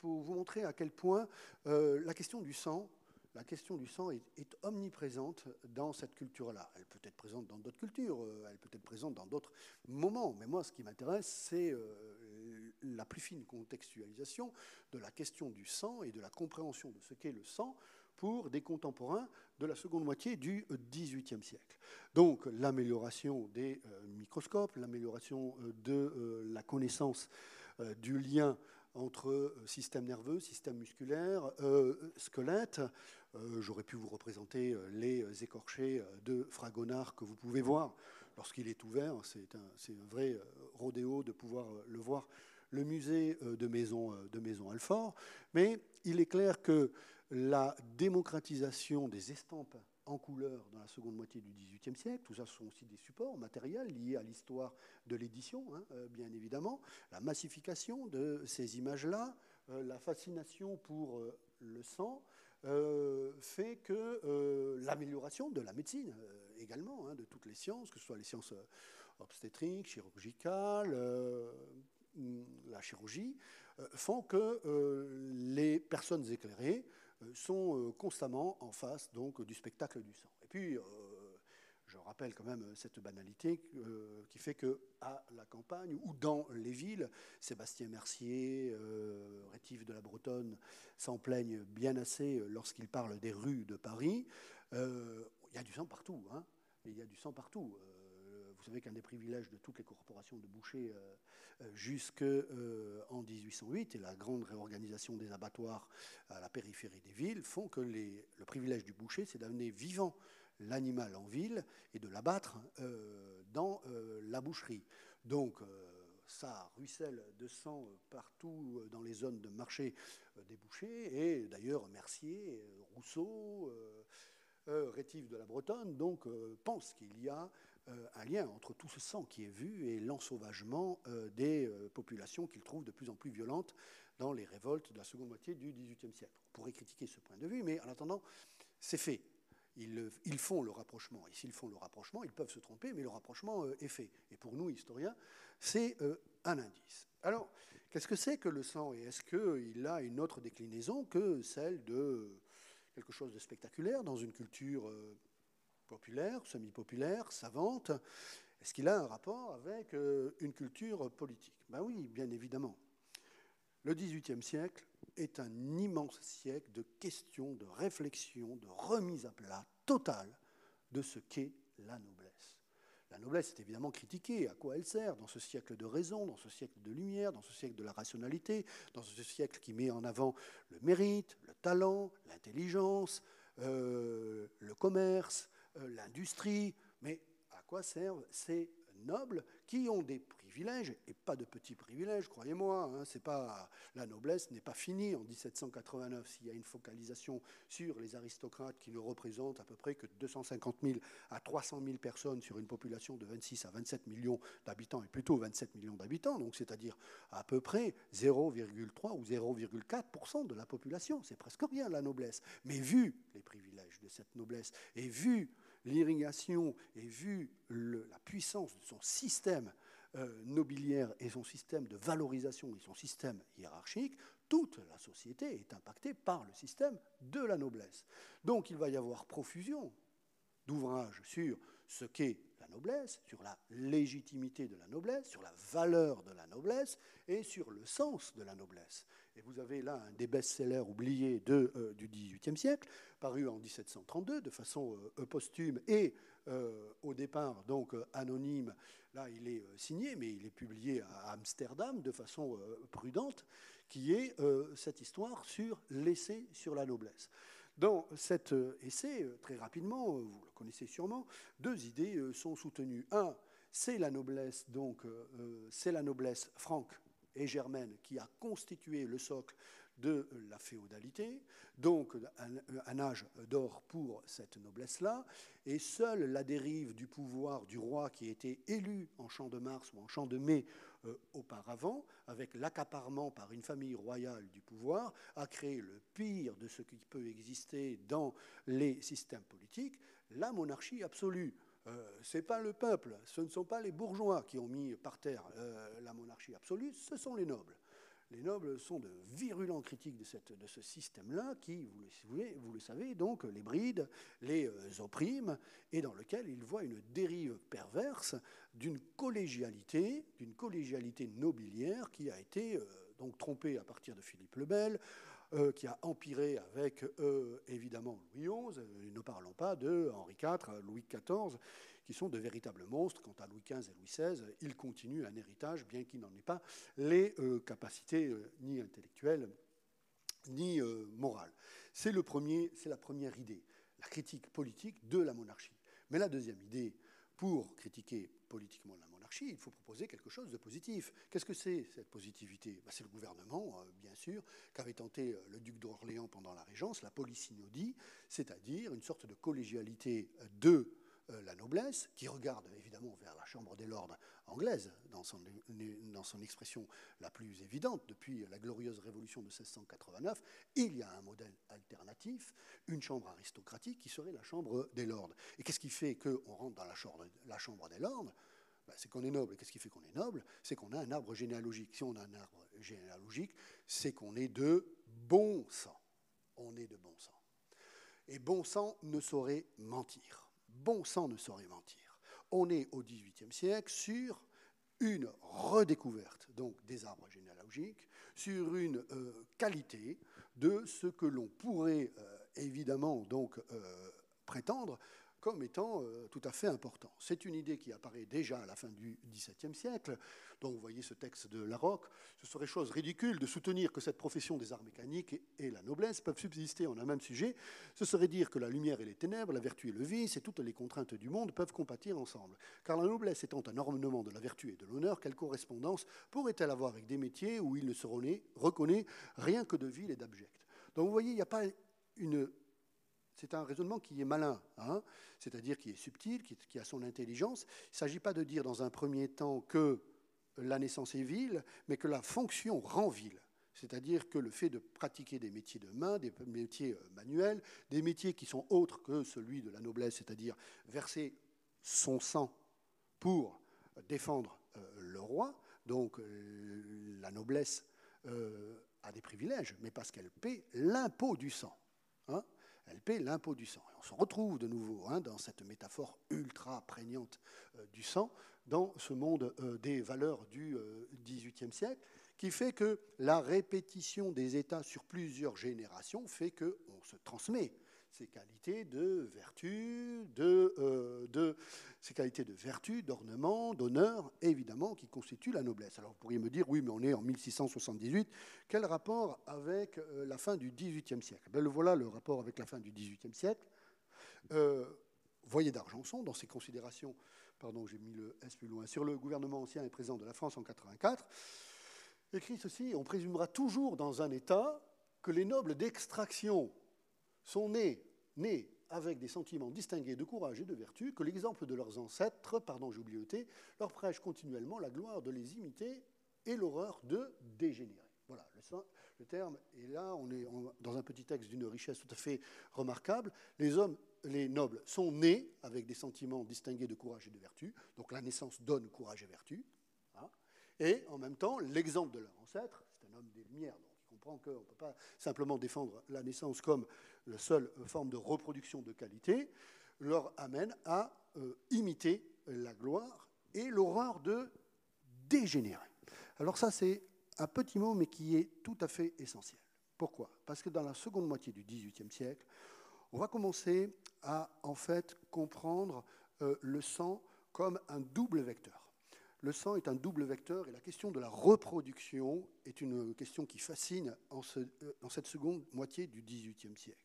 pour vous montrer à quel point la question du sang la question du sang est omniprésente dans cette culture-là. Elle peut être présente dans d'autres cultures, elle peut être présente dans d'autres moments, mais moi, ce qui m'intéresse, c'est la plus fine contextualisation de la question du sang et de la compréhension de ce qu'est le sang pour des contemporains de la seconde moitié du XVIIIe siècle. Donc l'amélioration des euh, microscopes, l'amélioration euh, de euh, la connaissance du lien entre système nerveux, système musculaire, squelette. J'aurais pu vous représenter les écorchés de Fragonard que vous pouvez voir lorsqu'il est ouvert. C'est un, vrai rodéo de pouvoir le voir. Le musée de Maison, de Maison Alfort. Mais il est clair que la démocratisation des estampes en couleur dans la seconde moitié du XVIIIe siècle. Tout ça sont aussi des supports matériels liés à l'histoire de l'édition, hein, euh, bien évidemment. La massification de ces images-là, euh, la fascination pour euh, le sang, fait que l'amélioration de la médecine également, hein, de toutes les sciences, que ce soit les sciences obstétriques, chirurgicales, la chirurgie, font que les personnes éclairées sont euh, constamment en face donc, du spectacle du sang. Et puis, euh, je rappelle quand même cette banalité qui fait que à la campagne ou dans les villes, Sébastien Mercier, Rétif de la Bretonne s'en plaignent bien assez lorsqu'il parle des rues de Paris. il y a du sang partout. Hein, il y a du sang partout. Savez qu'un des privilèges de toutes les corporations de bouchers jusqu'en 1808 et la grande réorganisation des abattoirs à la périphérie des villes font que le privilège du boucher, c'est d'amener vivant l'animal en ville et de l'abattre euh, dans euh, la boucherie. Donc, euh, ça ruisselle de sang partout dans les zones de marché des bouchers, et d'ailleurs Mercier, Rousseau, Rétif de la Bretonne, donc pensent qu'il y a euh, un lien entre tout ce sang qui est vu et l'ensauvagement euh, des euh, populations qu'il trouve de plus en plus violentes dans les révoltes de la seconde moitié du XVIIIe siècle. On pourrait critiquer ce point de vue, mais en attendant, c'est fait. ils, font le rapprochement. Et s'ils font le rapprochement, ils peuvent se tromper, mais le rapprochement euh, est fait. Et pour nous, historiens, c'est euh, un indice. Alors, qu'est-ce que c'est que le sang Et est-ce qu'il a une autre déclinaison que celle de quelque chose de spectaculaire dans une culture euh, populaire, semi-populaire, savante Est-ce qu'il a un rapport avec une culture politique? Ben oui, bien évidemment. Le XVIIIe siècle est un immense siècle de questions, de réflexions, de remise à plat totale de ce qu'est la noblesse. La noblesse est évidemment critiquée. À quoi elle sert dans ce siècle de raison, dans ce siècle de lumière, dans ce siècle de la rationalité, dans ce siècle qui met en avant le mérite, le talent, l'intelligence, euh, le commerce, euh, l'industrie. Mais à quoi servent ces nobles qui ont des privilèges, et pas de petits privilèges, croyez-moi. Hein, c'est pas, la noblesse n'est pas finie en 1789 s'il y a une focalisation sur les aristocrates qui ne représentent à peu près que 250 000 à 300 000 personnes sur une population de 26 à 27 millions d'habitants, et plutôt 27 millions d'habitants, donc c'est-à-dire à peu près 0,3 ou 0,4% de la population. C'est presque rien la noblesse. Mais vu les privilèges de cette noblesse et vu l'irrigation et vu la puissance de son système euh, nobiliaire et son système de valorisation et son système hiérarchique, toute la société est impactée par le système de la noblesse. Donc il va y avoir profusion d'ouvrages sur ce qu'est la noblesse, sur la légitimité de la noblesse, sur la valeur de la noblesse et sur le sens de la noblesse. Et vous avez là un des best-sellers oubliés euh, du XVIIIe siècle, paru en 1732 de façon euh, posthume et euh, au départ donc anonyme. Là, il est signé, mais il est publié à Amsterdam de façon prudente, qui est cette histoire sur l'essai sur la noblesse. Dans cet essai, très rapidement, vous le connaissez sûrement, deux idées sont soutenues. Un, c'est la noblesse, donc c'est la noblesse franque et germaine qui a constitué le socle de la féodalité, donc un, âge d'or pour cette noblesse-là, et seule la dérive du pouvoir du roi qui était élu en champ de Mars ou en champ de Mai euh, auparavant, avec l'accaparement par une famille royale du pouvoir, a créé le pire de ce qui peut exister dans les systèmes politiques, la monarchie absolue. Euh, ce n'est pas le peuple, ce ne sont pas les bourgeois qui ont mis par terre euh, la monarchie absolue, ce sont les nobles. Les nobles sont de virulents critiques de, ce système-là qui, vous le, vous le, savez, donc les bride, les euh, opprime, et dans lequel ils voient une dérive perverse d'une collégialité, d'une collégialité nobiliaire qui a été donc trompée à partir de Philippe le Bel, euh, qui a empiré avec euh, évidemment Louis XI, ne parlons pas de Henri IV, Louis XIV, qui sont de véritables monstres. Quant à Louis XV et Louis XVI, ils continuent un héritage, bien qu'ils n'en aient pas les euh, capacités ni intellectuelles ni morales. C'est la première idée, la critique politique de la monarchie. Mais la deuxième idée, pour critiquer politiquement la il faut proposer quelque chose de positif. Qu'est-ce que c'est cette positivité? Ben, C'est le gouvernement, euh, bien sûr, qu'avait tenté euh, le duc d'Orléans pendant la Régence, la polysynodie, c'est-à-dire une sorte de collégialité de euh, la noblesse, qui regarde évidemment vers la Chambre des Lords anglaise, dans son, expression la plus évidente, depuis la glorieuse révolution de 1689, il y a un modèle alternatif, une chambre aristocratique qui serait la Chambre des Lords. Et qu'est-ce qui fait qu'on rentre dans la chambre des Lords? Bah, c'est qu'on est noble. Qu'est-ce qui fait qu'on est noble? C'est qu'on a un arbre généalogique. Si on a un arbre généalogique, c'est qu'on est de bon sang. On est de bon sang. Et bon sang ne saurait mentir. Bon sang ne saurait mentir. On est au XVIIIe siècle sur une redécouverte donc des arbres généalogiques, sur une euh, qualité de ce que l'on pourrait euh, évidemment donc euh, prétendre comme étant euh, tout à fait important. C'est une idée qui apparaît déjà à la fin du XVIIe siècle. Donc vous voyez ce texte de Larocque. Ce serait chose ridicule de soutenir que cette profession des arts mécaniques et, la noblesse peuvent subsister en un même sujet. Ce serait dire que la lumière et les ténèbres, la vertu et le vice et toutes les contraintes du monde peuvent compatir ensemble. Car la noblesse étant un ornement de la vertu et de l'honneur, quelle correspondance pourrait-elle avoir avec des métiers où il ne se reconnaît rien que de vil et d'abject? Donc vous voyez, il n'y a pas une c'est un raisonnement qui est malin, hein, c'est-à-dire qui est subtil, qui, a son intelligence. Il ne s'agit pas de dire dans un premier temps que la naissance est vile, mais que la fonction rend vile. C'est-à-dire que le fait de pratiquer des métiers de main, des métiers euh, manuels, des métiers qui sont autres que celui de la noblesse, c'est-à-dire verser son sang pour défendre le roi, donc la noblesse a des privilèges, mais parce qu'elle paie l'impôt du sang. Hein elle paie l'impôt du sang. on se retrouve de nouveau hein, dans cette métaphore ultra prégnante euh, du sang, dans ce monde euh, des valeurs du XVIIIe euh, siècle, qui fait que la répétition des États sur plusieurs générations fait qu'on se transmet ses qualités de vertu, de, euh, qualités de vertu, d'ornement, d'honneur, évidemment, qui constituent la noblesse. Alors vous pourriez me dire, oui, mais on est en 1678, quel rapport avec euh, la fin du XVIIIe siècle? Ben, Voilà le rapport avec la fin du XVIIIe siècle. Euh, voyez d'Argenson, dans ses considérations, pardon, j'ai mis le S plus loin, sur le gouvernement ancien et présent de la France en 84, écrit ceci, on présumera toujours dans un État que les nobles d'extraction sont nés, avec des sentiments distingués de courage et de vertu, que l'exemple de leurs ancêtres, pardon, j'ai oublié le leur prêche continuellement la gloire de les imiter et l'horreur de dégénérer. Voilà, le, terme est là, on est dans un petit texte d'une richesse tout à fait remarquable. Les hommes, les nobles, sont nés avec des sentiments distingués de courage et de vertu, donc la naissance donne courage et vertu. Hein. et en même temps, l'exemple de leur ancêtre, c'est un homme des Lumières, comprend qu'on ne peut pas simplement défendre la naissance comme la seule forme de reproduction de qualité, leur amène à euh, imiter la gloire et l'horreur de dégénérer. Alors ça, c'est un petit mot, mais qui est tout à fait essentiel. Pourquoi? Parce que dans la seconde moitié du XVIIIe siècle, on va commencer à en fait comprendre euh, le sang comme un double vecteur. Le sang est un double vecteur et la question de la reproduction est une question qui fascine en, euh, cette seconde moitié du XVIIIe siècle.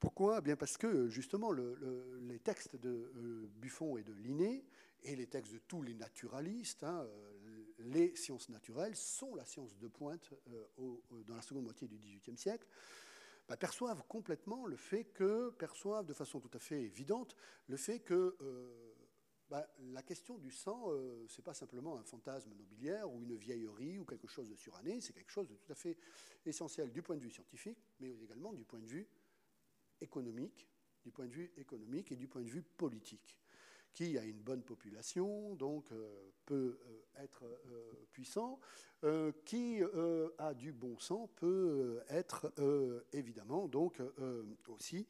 Pourquoi? Eh Bien Parce que justement, les textes de euh, Buffon et de Linné, et les textes de tous les naturalistes, hein, euh, les sciences naturelles sont la science de pointe dans la seconde moitié du XVIIIe siècle, bah, perçoivent complètement le fait que, perçoivent de façon tout à fait évidente, le fait que bah, la question du sang, ce n'est pas simplement un fantasme nobiliaire ou une vieillerie ou quelque chose de suranné, c'est quelque chose de tout à fait essentiel du point de vue scientifique, mais également du point de vue économique, du point de vue économique et du point de vue politique. Qui a une bonne population, donc euh, peut euh, être euh, puissant, qui a du bon sang peut être évidemment donc aussi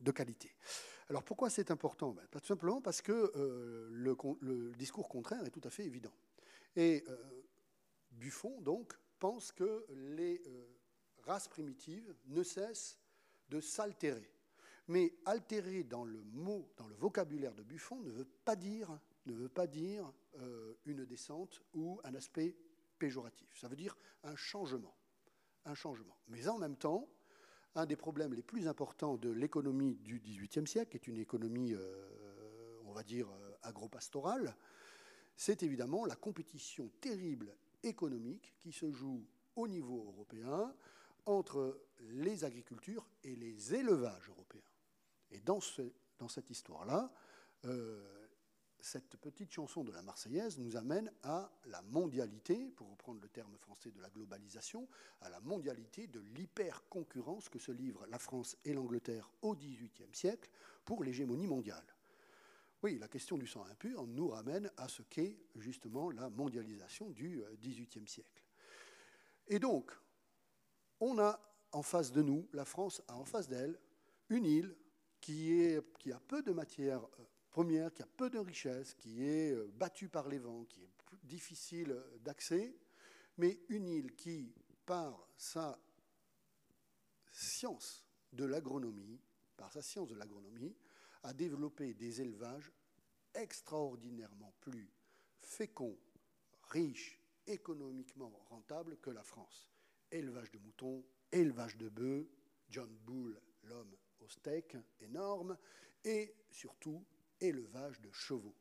de qualité. Alors pourquoi c'est important? Ben, Tout simplement parce que le, le, discours contraire est tout à fait évident. Et Buffon, donc, pense que les race primitive ne cesse de s'altérer. Mais altérer dans le mot, dans le vocabulaire de Buffon, ne veut pas dire, ne veut pas dire euh, une descente ou un aspect péjoratif. Ça veut dire un changement. Un changement. Mais en même temps, un des problèmes les plus importants de l'économie du XVIIIe siècle, qui est une économie, euh, on va dire, euh, agro-pastorale, c'est évidemment la compétition terrible économique qui se joue au niveau européen entre les agricultures et les élevages européens. Et dans, cette histoire-là, euh, cette petite chanson de la Marseillaise nous amène à la mondialité, pour reprendre le terme français de la globalisation, à la mondialité de l'hyper-concurrence que se livrent la France et l'Angleterre au XVIIIe siècle pour l'hégémonie mondiale. Oui, la question du sang impur nous ramène à ce qu'est justement la mondialisation du XVIIIe siècle. Et donc, on a en face de nous, la France a en face d'elle une île qui, qui, a peu de matières euh, premières, qui a peu de richesses, qui est euh, battue par les vents, qui est difficile d'accès, mais une île qui, par sa science de l'agronomie, par sa science de l'agronomie, a développé des élevages extraordinairement plus féconds, riches, économiquement rentables que la France. Élevage de moutons, élevage de bœufs, John Bull, l'homme au steak énorme, et surtout élevage de chevaux.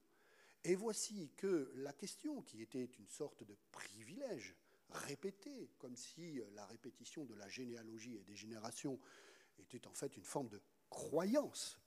Et voici que la question, qui était une sorte de privilège répété, comme si la répétition de la généalogie et des générations était en fait une forme de croyance,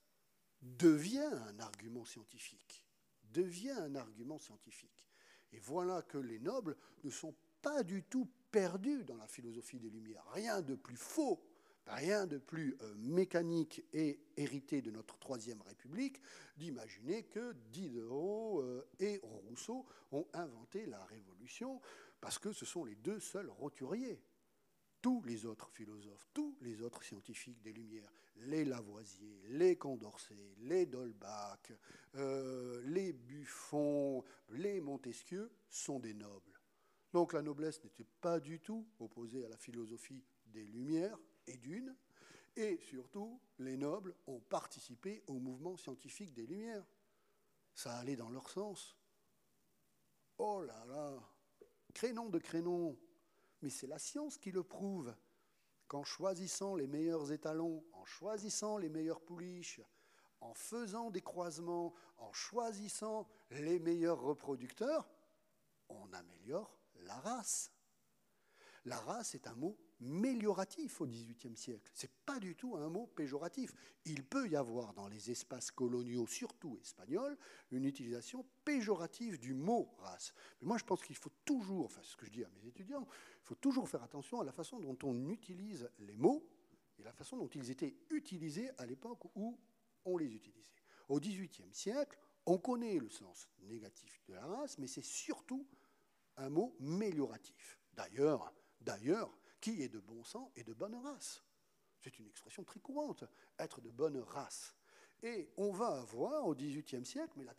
devient un argument scientifique. Devient un argument scientifique. Et voilà que les nobles ne sont pas du tout perdus dans la philosophie des Lumières. Rien de plus faux, rien de plus euh, mécanique et hérité de notre Troisième République d'imaginer que Diderot euh, et Rousseau ont inventé la Révolution parce que ce sont les deux seuls roturiers tous les autres philosophes, tous les autres scientifiques des Lumières, les Lavoisier, les Condorcet, les Dolbach, euh, les Buffon, les Montesquieu, sont des nobles. Donc la noblesse n'était pas du tout opposée à la philosophie des Lumières et d'une, et surtout, les nobles ont participé au mouvement scientifique des Lumières. Ça allait dans leur sens. Oh là là, crénon de crénon, mais c'est la science qui le prouve, qu'en choisissant les meilleurs étalons, en choisissant les meilleures pouliches, en faisant des croisements, en choisissant les meilleurs reproducteurs, on améliore la race. La race est un mot mélioratif au XVIIIe siècle. Ce n'est pas du tout un mot péjoratif. Il peut y avoir dans les espaces coloniaux, surtout espagnols, une utilisation péjorative du mot race. Mais moi, je pense qu'il faut toujours, enfin, ce que je dis à mes étudiants, il faut toujours faire attention à la façon dont on utilise les mots et la façon dont ils étaient utilisés à l'époque où on les utilisait. Au XVIIIe siècle, on connaît le sens négatif de la race, mais c'est surtout un mot mélioratif. D'ailleurs, d'ailleurs, qui est de bon sang et de bonne race. C'est une expression très courante, être de bonne race. Et on va avoir au XVIIIe siècle, mais la,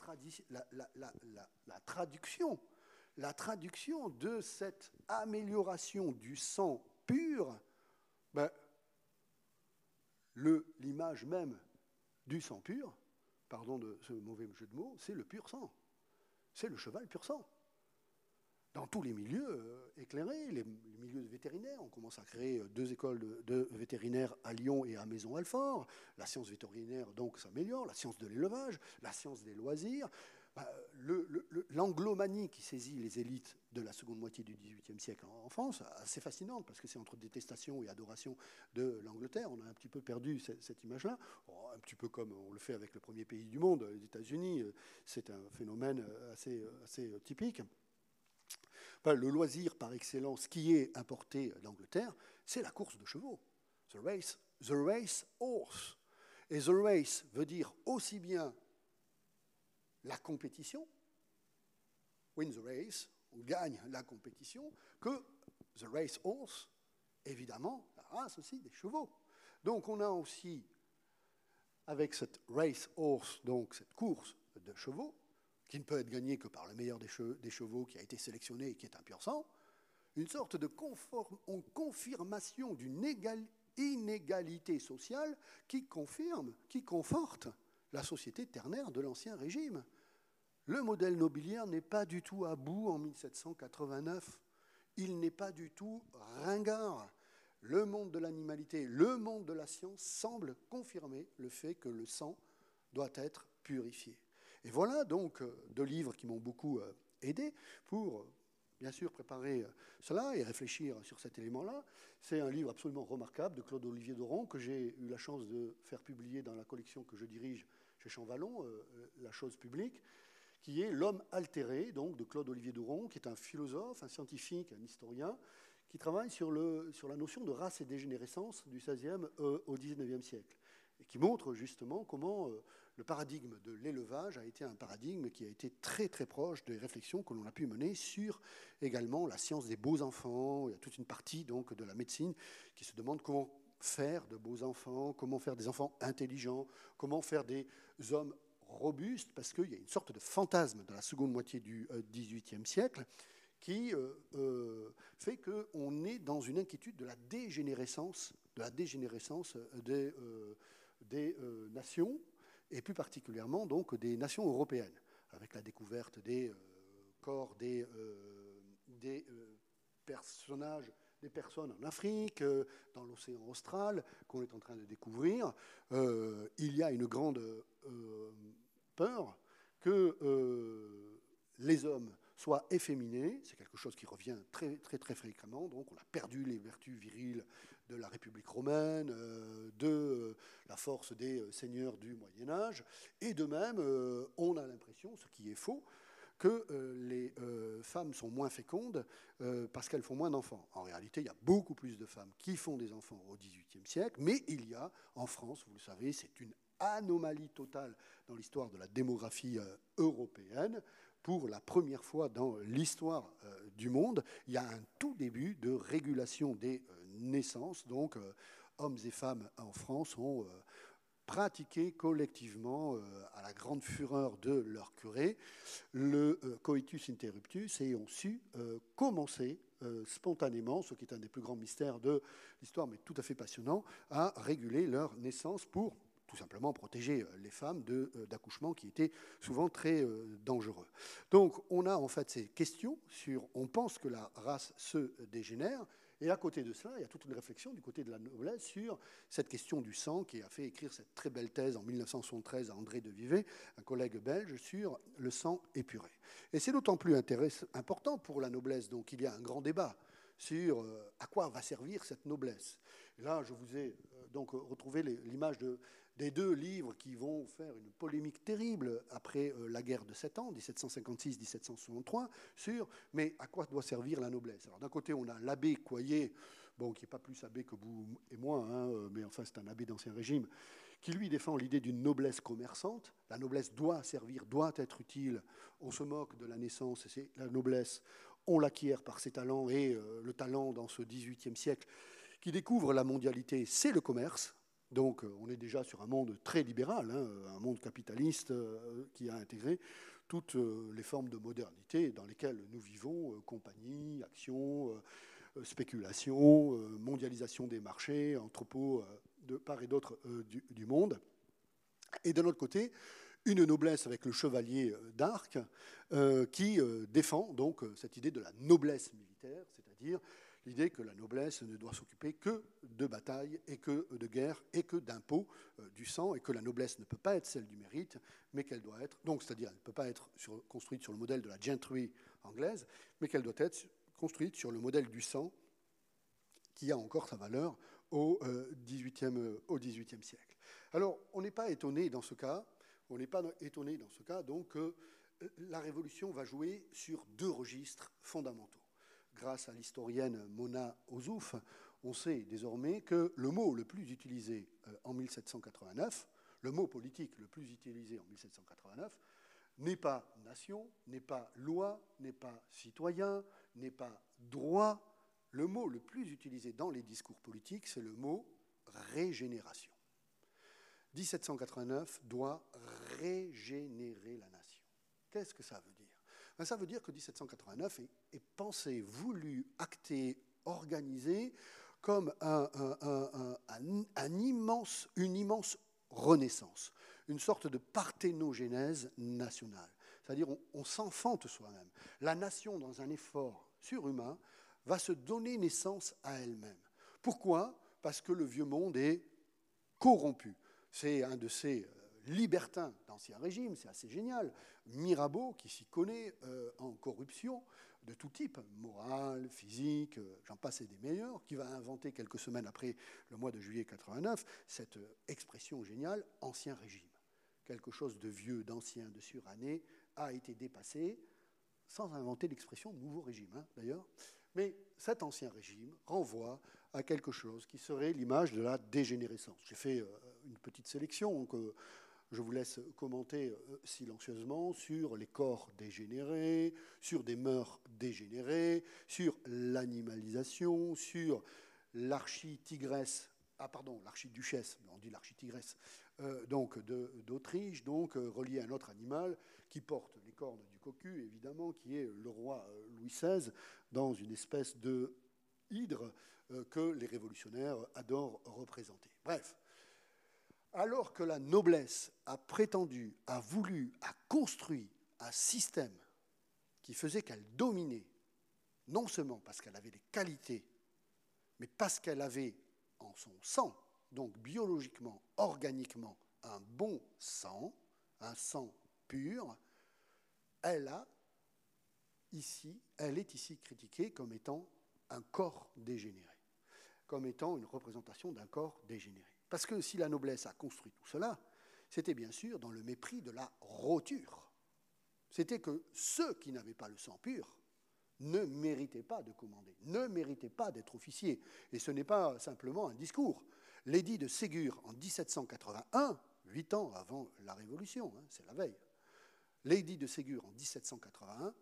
traduction, la traduction de cette amélioration du sang pur, ben, l'image même du sang pur, pardon de ce mauvais jeu de mots, c'est le pur sang. C'est le cheval pur sang dans tous les milieux euh, éclairés, les, milieux vétérinaires. On commence à créer euh, deux écoles de, vétérinaires à Lyon et à Maison-Alfort. La science vétérinaire, donc, s'améliore. La science de l'élevage, la science des loisirs. Bah, l'anglomanie qui saisit les élites de la seconde moitié du XVIIIe siècle en, France, assez fascinante, parce que c'est entre détestation et adoration de l'Angleterre. On a un petit peu perdu cette, image-là, oh, un petit peu comme on le fait avec le premier pays du monde, les États-Unis. Euh, c'est un phénomène assez, assez typique le loisir par excellence qui est importé d'Angleterre, c'est la course de chevaux. The race, the race horse. Et the race veut dire aussi bien la compétition, win the race, on gagne la compétition, que the race horse, évidemment, la race aussi des chevaux. Donc on a aussi, avec cette race horse, donc cette course de chevaux, qui ne peut être gagné que par le meilleur des, chevaux qui a été sélectionné et qui est un pur sang, une sorte de confirmation d'une inégalité sociale qui confirme, qui conforte la société ternaire de l'Ancien Régime. Le modèle nobiliaire n'est pas du tout à bout en 1789. Il n'est pas du tout ringard. Le monde de l'animalité, le monde de la science semble confirmer le fait que le sang doit être purifié. Et voilà donc euh, deux livres qui m'ont beaucoup euh, aidé pour, euh, bien sûr, préparer cela et réfléchir sur cet élément-là. C'est un livre absolument remarquable de Claude-Olivier Doron que j'ai eu la chance de faire publier dans la collection que je dirige chez Champvallon, La chose publique, qui est L'homme altéré, donc de Claude-Olivier Doron, qui est un philosophe, un scientifique, un historien, qui travaille sur, le, sur la notion de race et dégénérescence du XVIe au XIXe siècle, et qui montre justement comment le paradigme de l'élevage a été un paradigme qui a été très très proche des réflexions que l'on a pu mener sur également la science des beaux enfants. Il y a toute une partie donc de la médecine qui se demande comment faire de beaux enfants, comment faire des enfants intelligents, comment faire des hommes robustes, parce qu'il y a une sorte de fantasme dans la seconde moitié du XVIIIe euh, siècle qui euh, euh, fait qu'on est dans une inquiétude de la dégénérescence, de la dégénérescence des, des nations, et plus particulièrement donc des nations européennes, avec la découverte des euh, corps des, euh, euh, personnages, des personnes en Afrique, dans l'océan austral, qu'on est en train de découvrir. il y a une grande peur que les hommes soient efféminés, c'est quelque chose qui revient très très très fréquemment, donc on a perdu les vertus viriles de la République romaine, euh, de euh, la force des euh, seigneurs du Moyen Âge, et de même, on a l'impression, ce qui est faux, que les femmes sont moins fécondes parce qu'elles font moins d'enfants. En réalité, il y a beaucoup plus de femmes qui font des enfants au XVIIIe siècle, mais il y a en France, vous le savez, c'est une anomalie totale dans l'histoire de la démographie européenne pour la première fois dans l'histoire euh, du monde, il y a un tout début de régulation des euh, naissances. Donc, euh, hommes et femmes en France ont pratiqué collectivement, à la grande fureur de leur curé, le coitus interruptus et ont su commencer spontanément, ce qui est un des plus grands mystères de l'histoire, mais tout à fait passionnant, à réguler leur naissance pour tout simplement protéger euh, les femmes euh, d'accouchements qui étaient souvent très euh, dangereux. Donc on a en fait ces questions sur, on pense que la race se dégénère, et à côté de cela, il y a toute une réflexion du côté de la noblesse sur cette question du sang qui a fait écrire cette très belle thèse en 1973 à André de Vivet, un collègue belge, sur le sang épuré. Et c'est d'autant plus important pour la noblesse, donc il y a un grand débat sur à quoi va servir cette noblesse. là, je vous ai donc retrouvé l'image de des deux livres qui vont faire une polémique terrible après euh, la guerre de Sept ans, 1756-1763, sur mais à quoi doit servir la noblesse? Alors d'un côté, on a l'abbé Coyer, bon, qui n'est pas plus abbé que vous et moi, hein, euh, mais enfin c'est un abbé d'Ancien Régime, qui lui défend l'idée d'une noblesse commerçante. La noblesse doit servir, doit être utile. On se moque de la naissance, c'est la noblesse, on l'acquiert par ses talents, et euh, le talent dans ce XVIIIe siècle qui découvre la mondialité, c'est le commerce. Donc euh, on est déjà sur un monde très libéral, hein, un monde capitaliste euh, qui a intégré toutes euh, les formes de modernité dans lesquelles nous vivons, compagnie, action, spéculation, mondialisation des marchés, entrepôts de part et d'autre du, monde. Et de l'autre côté, une noblesse avec le chevalier d'Arc qui défend donc cette idée de la noblesse militaire, c'est-à-dire l'idée que la noblesse ne doit s'occuper que de batailles et que de guerres et que d'impôts euh, du sang et que la noblesse ne peut pas être celle du mérite, mais qu'elle doit être, donc c'est-à-dire elle ne peut pas être construite sur le modèle de la gentry anglaise, mais qu'elle doit être construite sur le modèle du sang qui a encore sa valeur au XVIIIe euh, siècle. Alors on n'est pas étonné dans ce cas, on n'est pas étonné dans ce cas donc que euh, la Révolution va jouer sur deux registres fondamentaux grâce à l'historienne Mona Ozouf, on sait désormais que le mot le plus utilisé euh, en 1789, le mot politique le plus utilisé en 1789, n'est pas nation, n'est pas loi, n'est pas citoyen, n'est pas droit. Le mot le plus utilisé dans les discours politiques, c'est le mot régénération. 1789 doit régénérer la nation. Qu'est-ce que ça veut ça veut dire que 1789 est, pensé, voulu, acté, organisé comme une immense renaissance, une sorte de parthénogénèse nationale. C'est-à-dire on, on s'enfante soi-même. La nation, dans un effort surhumain, va se donner naissance à elle-même. Pourquoi? Parce que le vieux monde est corrompu. C'est un de ces libertin d'Ancien Régime, c'est assez génial. Mirabeau, qui s'y connaît euh, en corruption de tout type, morale, physique, euh, j'en passe et des meilleurs, qui va inventer quelques semaines après le mois de juillet 89 cette euh, expression géniale, Ancien Régime. Quelque chose de vieux, d'ancien, de suranné a été dépassé, sans inventer l'expression Nouveau Régime, hein, d'ailleurs. Mais cet Ancien Régime renvoie à quelque chose qui serait l'image de la dégénérescence. J'ai fait une petite sélection que je vous laisse commenter euh, silencieusement sur les corps dégénérés, sur des mœurs dégénérées, sur l'animalisation, sur l'archi-tigresse, ah pardon, l'archiduchesse, on dit l'archi-tigresse, euh, donc d'Autriche, donc euh, relié à un autre animal qui porte les cornes du cocu, évidemment, qui est le roi Louis XVI, dans une espèce de hydre que les révolutionnaires adorent représenter. Bref, alors que la noblesse a prétendu, a voulu, a construit un système qui faisait qu'elle dominait, non seulement parce qu'elle avait des qualités, mais parce qu'elle avait en son sang, donc biologiquement, organiquement, un bon sang, un sang pur, elle elle est ici critiquée comme étant un corps dégénéré, comme étant une représentation d'un corps dégénéré. Parce que si la noblesse a construit tout cela, c'était bien sûr dans le mépris de la roture. C'était que ceux qui n'avaient pas le sang pur ne méritaient pas de commander, ne méritaient pas d'être officiers. Et ce n'est pas simplement un discours. L'édit de Ségur en 1781, huit ans avant la Révolution, hein, c'est la veille, l'édit de Ségur en 1781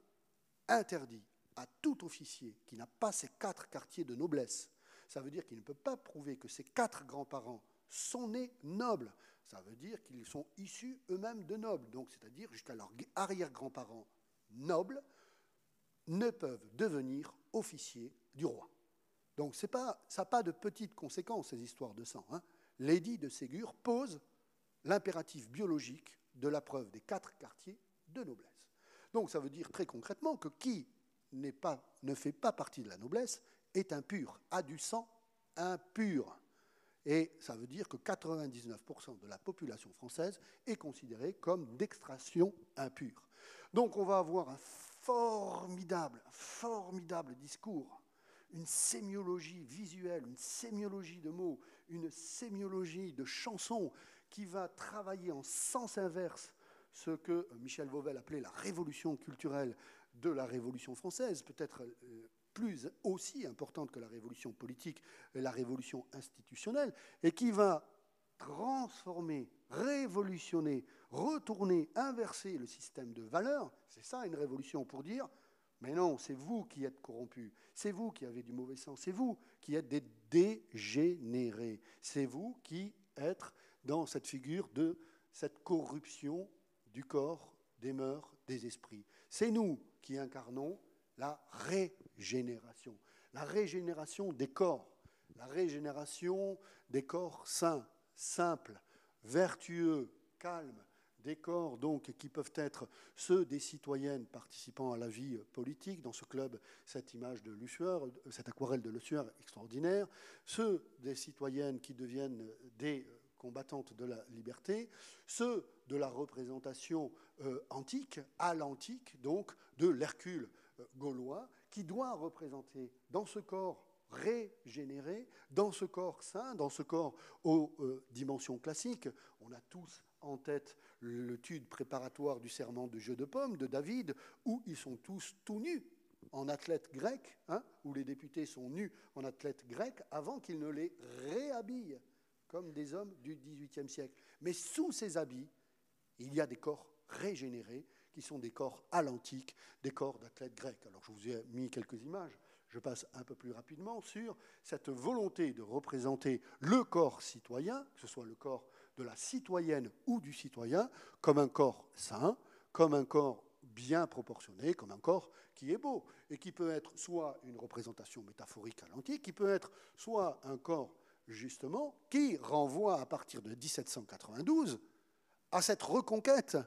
interdit à tout officier qui n'a pas ces quatre quartiers de noblesse, ça veut dire qu'il ne peut pas prouver que ses quatre grands-parents sont nés nobles, ça veut dire qu'ils sont issus eux-mêmes de nobles, donc c'est-à-dire jusqu'à leurs arrière-grands-parents nobles, ne peuvent devenir officiers du roi. Donc pas, ça n'a pas de petites conséquences, ces histoires de sang. Hein. L'édit de Ségur pose l'impératif biologique de la preuve des quatre quartiers de noblesse. Donc ça veut dire très concrètement que qui pas, ne fait pas partie de la noblesse est impur, a du sang impur. Et ça veut dire que 99% de la population française est considérée comme d'extraction impure. Donc on va avoir un formidable, formidable discours, une sémiologie visuelle, une sémiologie de mots, une sémiologie de chansons qui va travailler en sens inverse ce que Michel Vauvel appelait la révolution culturelle de la Révolution française, peut-être euh, plus aussi importante que la révolution politique, la révolution institutionnelle, et qui va transformer, révolutionner, retourner, inverser le système de valeurs. C'est ça une révolution pour dire, mais non, c'est vous qui êtes corrompus, c'est vous qui avez du mauvais sens, c'est vous qui êtes des dégénérés, c'est vous qui êtes dans cette figure de cette corruption du corps, des mœurs, des esprits. C'est nous qui incarnons la la régénération des corps, la régénération des corps sains, simples, vertueux, calmes, des corps donc qui peuvent être ceux des citoyennes participant à la vie politique, dans ce club, cette image de Lussueur, cette aquarelle de Lussueur extraordinaire, ceux des citoyennes qui deviennent des combattantes de la liberté, ceux de la représentation euh, antique, à l'antique, donc de l'Hercule euh, gaulois, qui doit représenter dans ce corps régénéré, dans ce corps saint, dans ce corps aux euh, dimensions classiques. On a tous en tête l'étude préparatoire du serment de jeu de pommes de David, où ils sont tous tout nus en athlètes grecs, hein, où les députés sont nus en athlètes grecs avant qu'ils ne les réhabillent comme des hommes du XVIIIe siècle. Mais sous ces habits, il y a des corps régénérés qui sont des corps à l'antique, des corps d'athlètes grecs. Alors je vous ai mis quelques images. Je passe un peu plus rapidement sur cette volonté de représenter le corps citoyen, que ce soit le corps de la citoyenne ou du citoyen, comme un corps sain, comme un corps bien proportionné, comme un corps qui est beau, et qui peut être soit une représentation métaphorique à l'antique, qui peut être soit un corps justement, qui renvoie à partir de 1792 à cette reconquête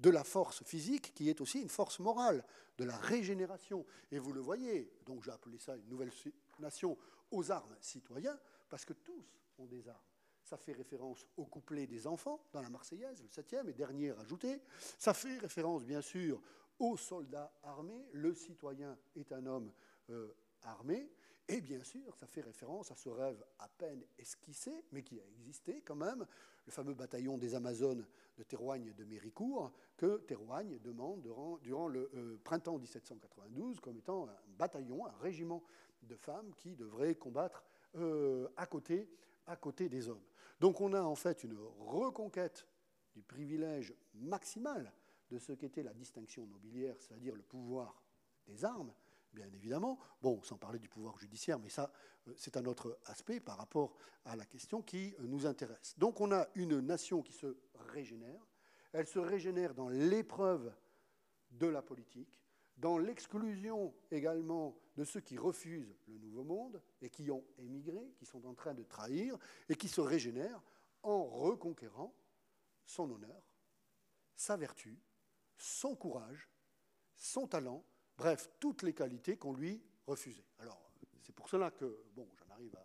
de la force physique qui est aussi une force morale, de la régénération. Et vous le voyez, donc j'ai appelé ça une nouvelle nation aux armes citoyens, parce que tous ont des armes. Ça fait référence au couplet des enfants dans la Marseillaise, le septième et dernier ajouté. Ça fait référence, bien sûr, aux soldats armés. Le citoyen est un homme euh, armé. Et bien sûr, ça fait référence à ce rêve à peine esquissé, mais qui a existé quand même, le fameux bataillon des Amazones de Théroigne de Méricourt, que Théroigne demande durant, le euh, printemps 1792 comme étant un bataillon, un régiment de femmes qui devraient combattre euh, à, côté, à côté des hommes. Donc on a en fait une reconquête du privilège maximal de ce qu'était la distinction nobiliaire, c'est-à-dire le pouvoir des armes, bien évidemment. Bon, sans parler du pouvoir judiciaire, mais ça, euh, c'est un autre aspect par rapport à la question qui euh, nous intéresse. Donc on a une nation qui se régénère. Elle se régénère dans l'épreuve de la politique, dans l'exclusion également de ceux qui refusent le nouveau monde et qui ont émigré, qui sont en train de trahir, et qui se régénère en reconquérant son honneur, sa vertu, son courage, son talent, Bref, toutes les qualités qu'on lui refusait. Alors, c'est pour cela que, bon, j'en arrive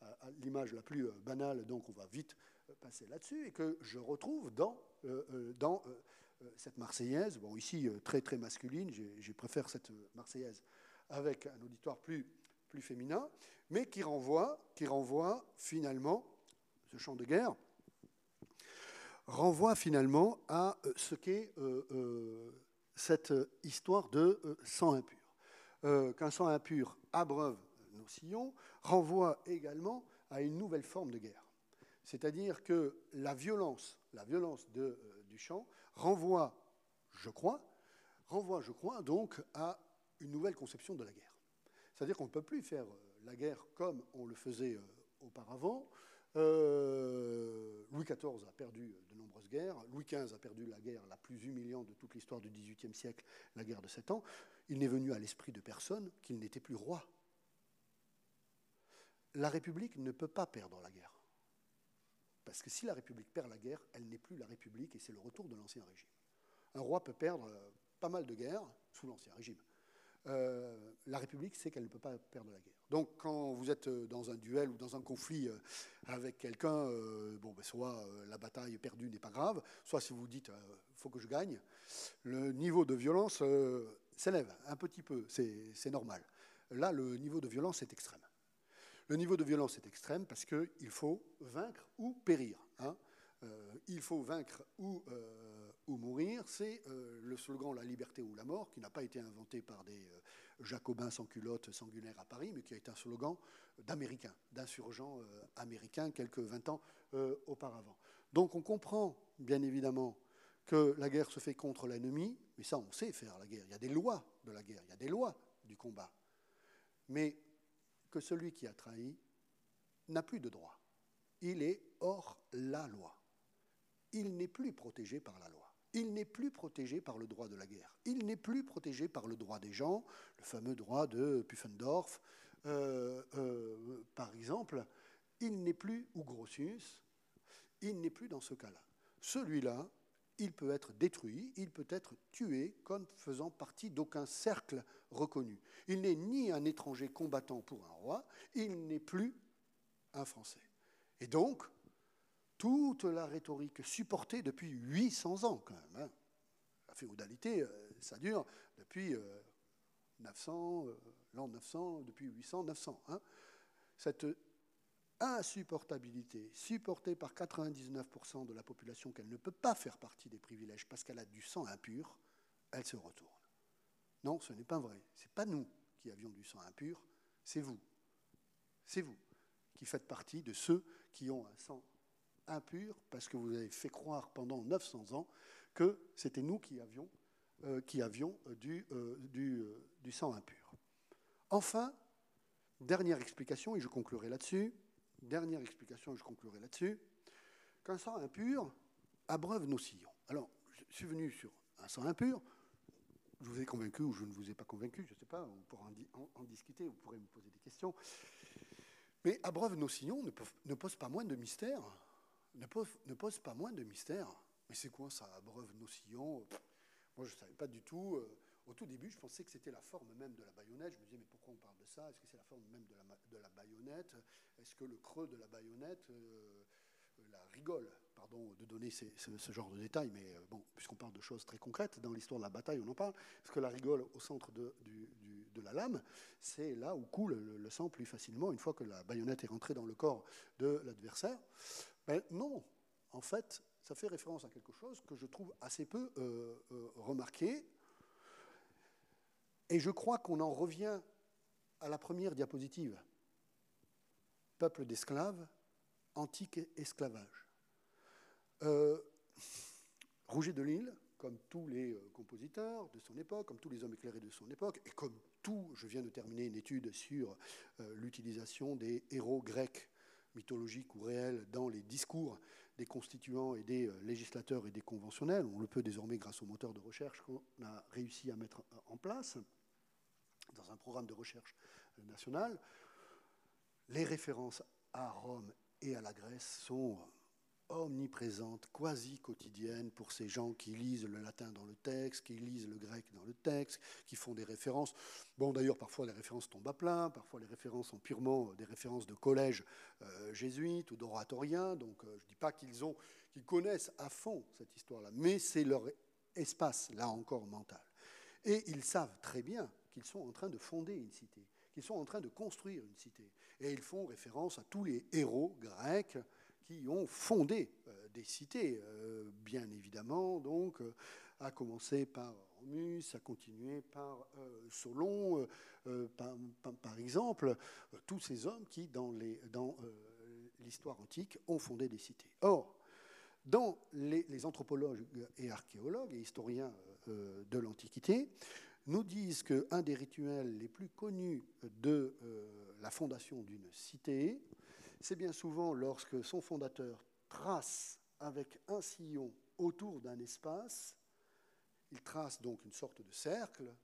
à, l'image la plus euh, banale, donc on va vite euh, passer là-dessus, et que je retrouve dans, euh, dans cette Marseillaise, bon, ici très très masculine, j'ai préféré cette Marseillaise avec un auditoire plus, plus féminin, mais qui renvoie, qui renvoie finalement, ce chant de guerre, renvoie finalement à ce qu'est cette histoire de sang impur. Qu'un sang impur abreuve nos sillons renvoie également à une nouvelle forme de guerre. C'est-à-dire que la violence, la violence du chant renvoie, je crois, renvoie, je crois, donc à une nouvelle conception de la guerre. C'est-à-dire qu'on ne peut plus faire la guerre comme on le faisait auparavant. Euh, Louis XIV a perdu de nombreuses guerres. Louis XV a perdu la guerre la plus humiliante de toute l'histoire du XVIIIe siècle, la guerre de Sept Ans. Il n'est venu à l'esprit de personne qu'il n'était plus roi. La République ne peut pas perdre la guerre. Parce que si la République perd la guerre, elle n'est plus la République et c'est le retour de l'Ancien Régime. Un roi peut perdre euh, pas mal de guerres sous l'Ancien Régime. Euh, la République sait qu'elle ne peut pas perdre la guerre. Donc quand vous êtes euh, dans un duel ou dans un conflit euh, avec quelqu'un, bon, ben, soit la bataille perdue n'est pas grave, soit si vous dites il faut que je gagne, le niveau de violence s'élève un petit peu, c'est normal. Là, le niveau de violence est extrême. Le niveau de violence est extrême parce qu'il faut vaincre ou périr. Hein. il faut vaincre ou ou mourir, c'est euh, le slogan La liberté ou la mort, qui n'a pas été inventé par des euh, jacobins sans culottes sanguinaires à Paris, mais qui a été un slogan d'Américains, d'insurgents euh, américains quelques 20 ans auparavant. Donc on comprend bien évidemment que la guerre se fait contre l'ennemi, mais ça on sait faire la guerre, il y a des lois de la guerre, il y a des lois du combat, mais que celui qui a trahi n'a plus de droit. Il est hors la loi. Il n'est plus protégé par la loi il n'est plus protégé par le droit de la guerre. Il n'est plus protégé par le droit des gens, le fameux droit de Pufendorf, euh, euh, par exemple. Il n'est plus, ou Grotius, il n'est plus dans ce cas-là. Celui-là, il peut être détruit, il peut être tué comme faisant partie d'aucun cercle reconnu. Il n'est ni un étranger combattant pour un roi, il n'est plus un Français. Et donc, toute la rhétorique supportée depuis 800 ans quand même. Hein. La féodalité, euh, ça dure depuis 900, euh, euh, l'an 900, depuis 800, 900. Hein. Cette insupportabilité, supportée par 99% de la population qu'elle ne peut pas faire partie des privilèges parce qu'elle a du sang impur, elle se retourne. Non, ce n'est pas vrai. Ce n'est pas nous qui avions du sang impur, c'est vous. C'est vous qui faites partie de ceux qui ont un sang impur parce que vous avez fait croire pendant 900 ans que c'était nous qui avions, euh, qui avions euh, du, euh, du, sang impur. Enfin, dernière explication, et je conclurai là-dessus, dernière explication, et je conclurai là-dessus, qu'un sang impur abreuve nos sillons. Alors, je suis venu sur un sang impur, je vous ai convaincu ou je ne vous ai pas convaincu, je ne sais pas, on pourra en, en, discuter, vous pourrez me poser des questions. Mais abreuve nos sillons ne, ne pose pas moins de mystère ne pose, pas moins de mystère. Mais c'est quoi ça, abreuve nos sillons Moi, je ne savais pas du tout. Euh, au tout début, je pensais que c'était la forme même de la baïonnette. Je me disais, mais pourquoi on parle de ça? Est-ce que c'est la forme même de la, de la baïonnette? Est-ce que le creux de la baïonnette euh, la rigole? Pardon de donner ce, genre de détails, mais euh, bon, puisqu'on parle de choses très concrètes, dans l'histoire de la bataille, on en parle. Est-ce que la rigole au centre de la lame, c'est là où coule le, sang plus facilement une fois que la baïonnette est rentrée dans le corps de l'adversaire? Ben non, en fait, ça fait référence à quelque chose que je trouve assez peu euh, euh, remarqué. Et je crois qu'on en revient à la première diapositive. Peuple d'esclaves, antique esclavage. Euh, Rouget de Lille, comme tous les compositeurs de son époque, comme tous les hommes éclairés de son époque, et comme tout, je viens de terminer une étude sur l'utilisation des héros grecs mythologique ou réel dans les discours des constituants et des euh, législateurs et des conventionnels. On le peut désormais grâce au moteur de recherche qu'on a réussi à mettre en place dans un programme de recherche national. Les références à Rome et à la Grèce sont omniprésente, quasi quotidienne pour ces gens qui lisent le latin dans le texte, qui lisent le grec dans le texte, qui font des références. Bon, d'ailleurs, parfois les références tombent à plein, parfois les références sont purement des références de collèges euh, jésuites ou d'oratoriens. Donc, euh, je ne dis pas qu'ils ont, qu'ils connaissent à fond cette histoire-là, mais c'est leur espace, là encore, mental. Et ils savent très bien qu'ils sont en train de fonder une cité, qu'ils sont en train de construire une cité. Et ils font référence à tous les héros grecs qui ont fondé euh, des cités, euh, bien évidemment, donc, euh, à commencer par Romulus, ça continuait par Solon, par, exemple, tous ces hommes qui, dans l'histoire antique, ont fondé des cités. Or, dans les, anthropologues et archéologues et historiens de l'Antiquité, nous disent qu'un des rituels les plus connus de la fondation d'une cité, c'est bien souvent lorsque son fondateur trace avec un sillon autour d'un espace, il trace donc une sorte de cercle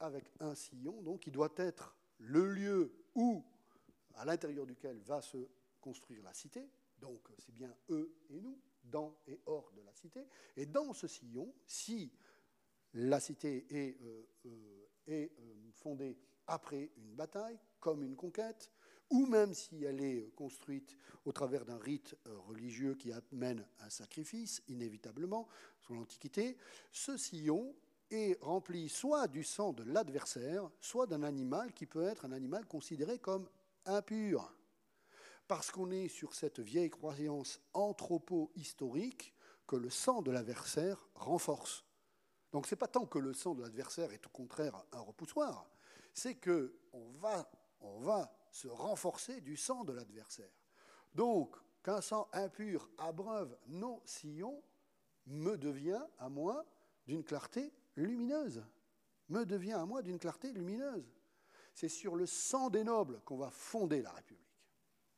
avec un sillon, donc qui doit être le lieu où, à l'intérieur duquel va se construire la cité, donc c'est bien eux et nous, dans et hors de la cité, et dans ce sillon, si la cité est, euh, euh, euh, fondée après une bataille, comme une conquête, ou même si elle est construite au travers d'un rite euh, religieux qui amène un sacrifice, inévitablement, sous l'Antiquité, ce sillon est rempli soit du sang de l'adversaire, soit d'un animal qui peut être un animal considéré comme impur. Parce qu'on est sur cette vieille croyance anthropo-historique que le sang de l'adversaire renforce. Donc ce n'est pas tant que le sang de l'adversaire est au contraire un repoussoir, c'est qu'on va, on va se renforcer du sang de l'adversaire. Donc, qu'un sang impur abreuve nos sillons me devient à moi d'une clarté lumineuse. Me devient à moi d'une clarté lumineuse. C'est sur le sang des nobles qu'on va fonder la République.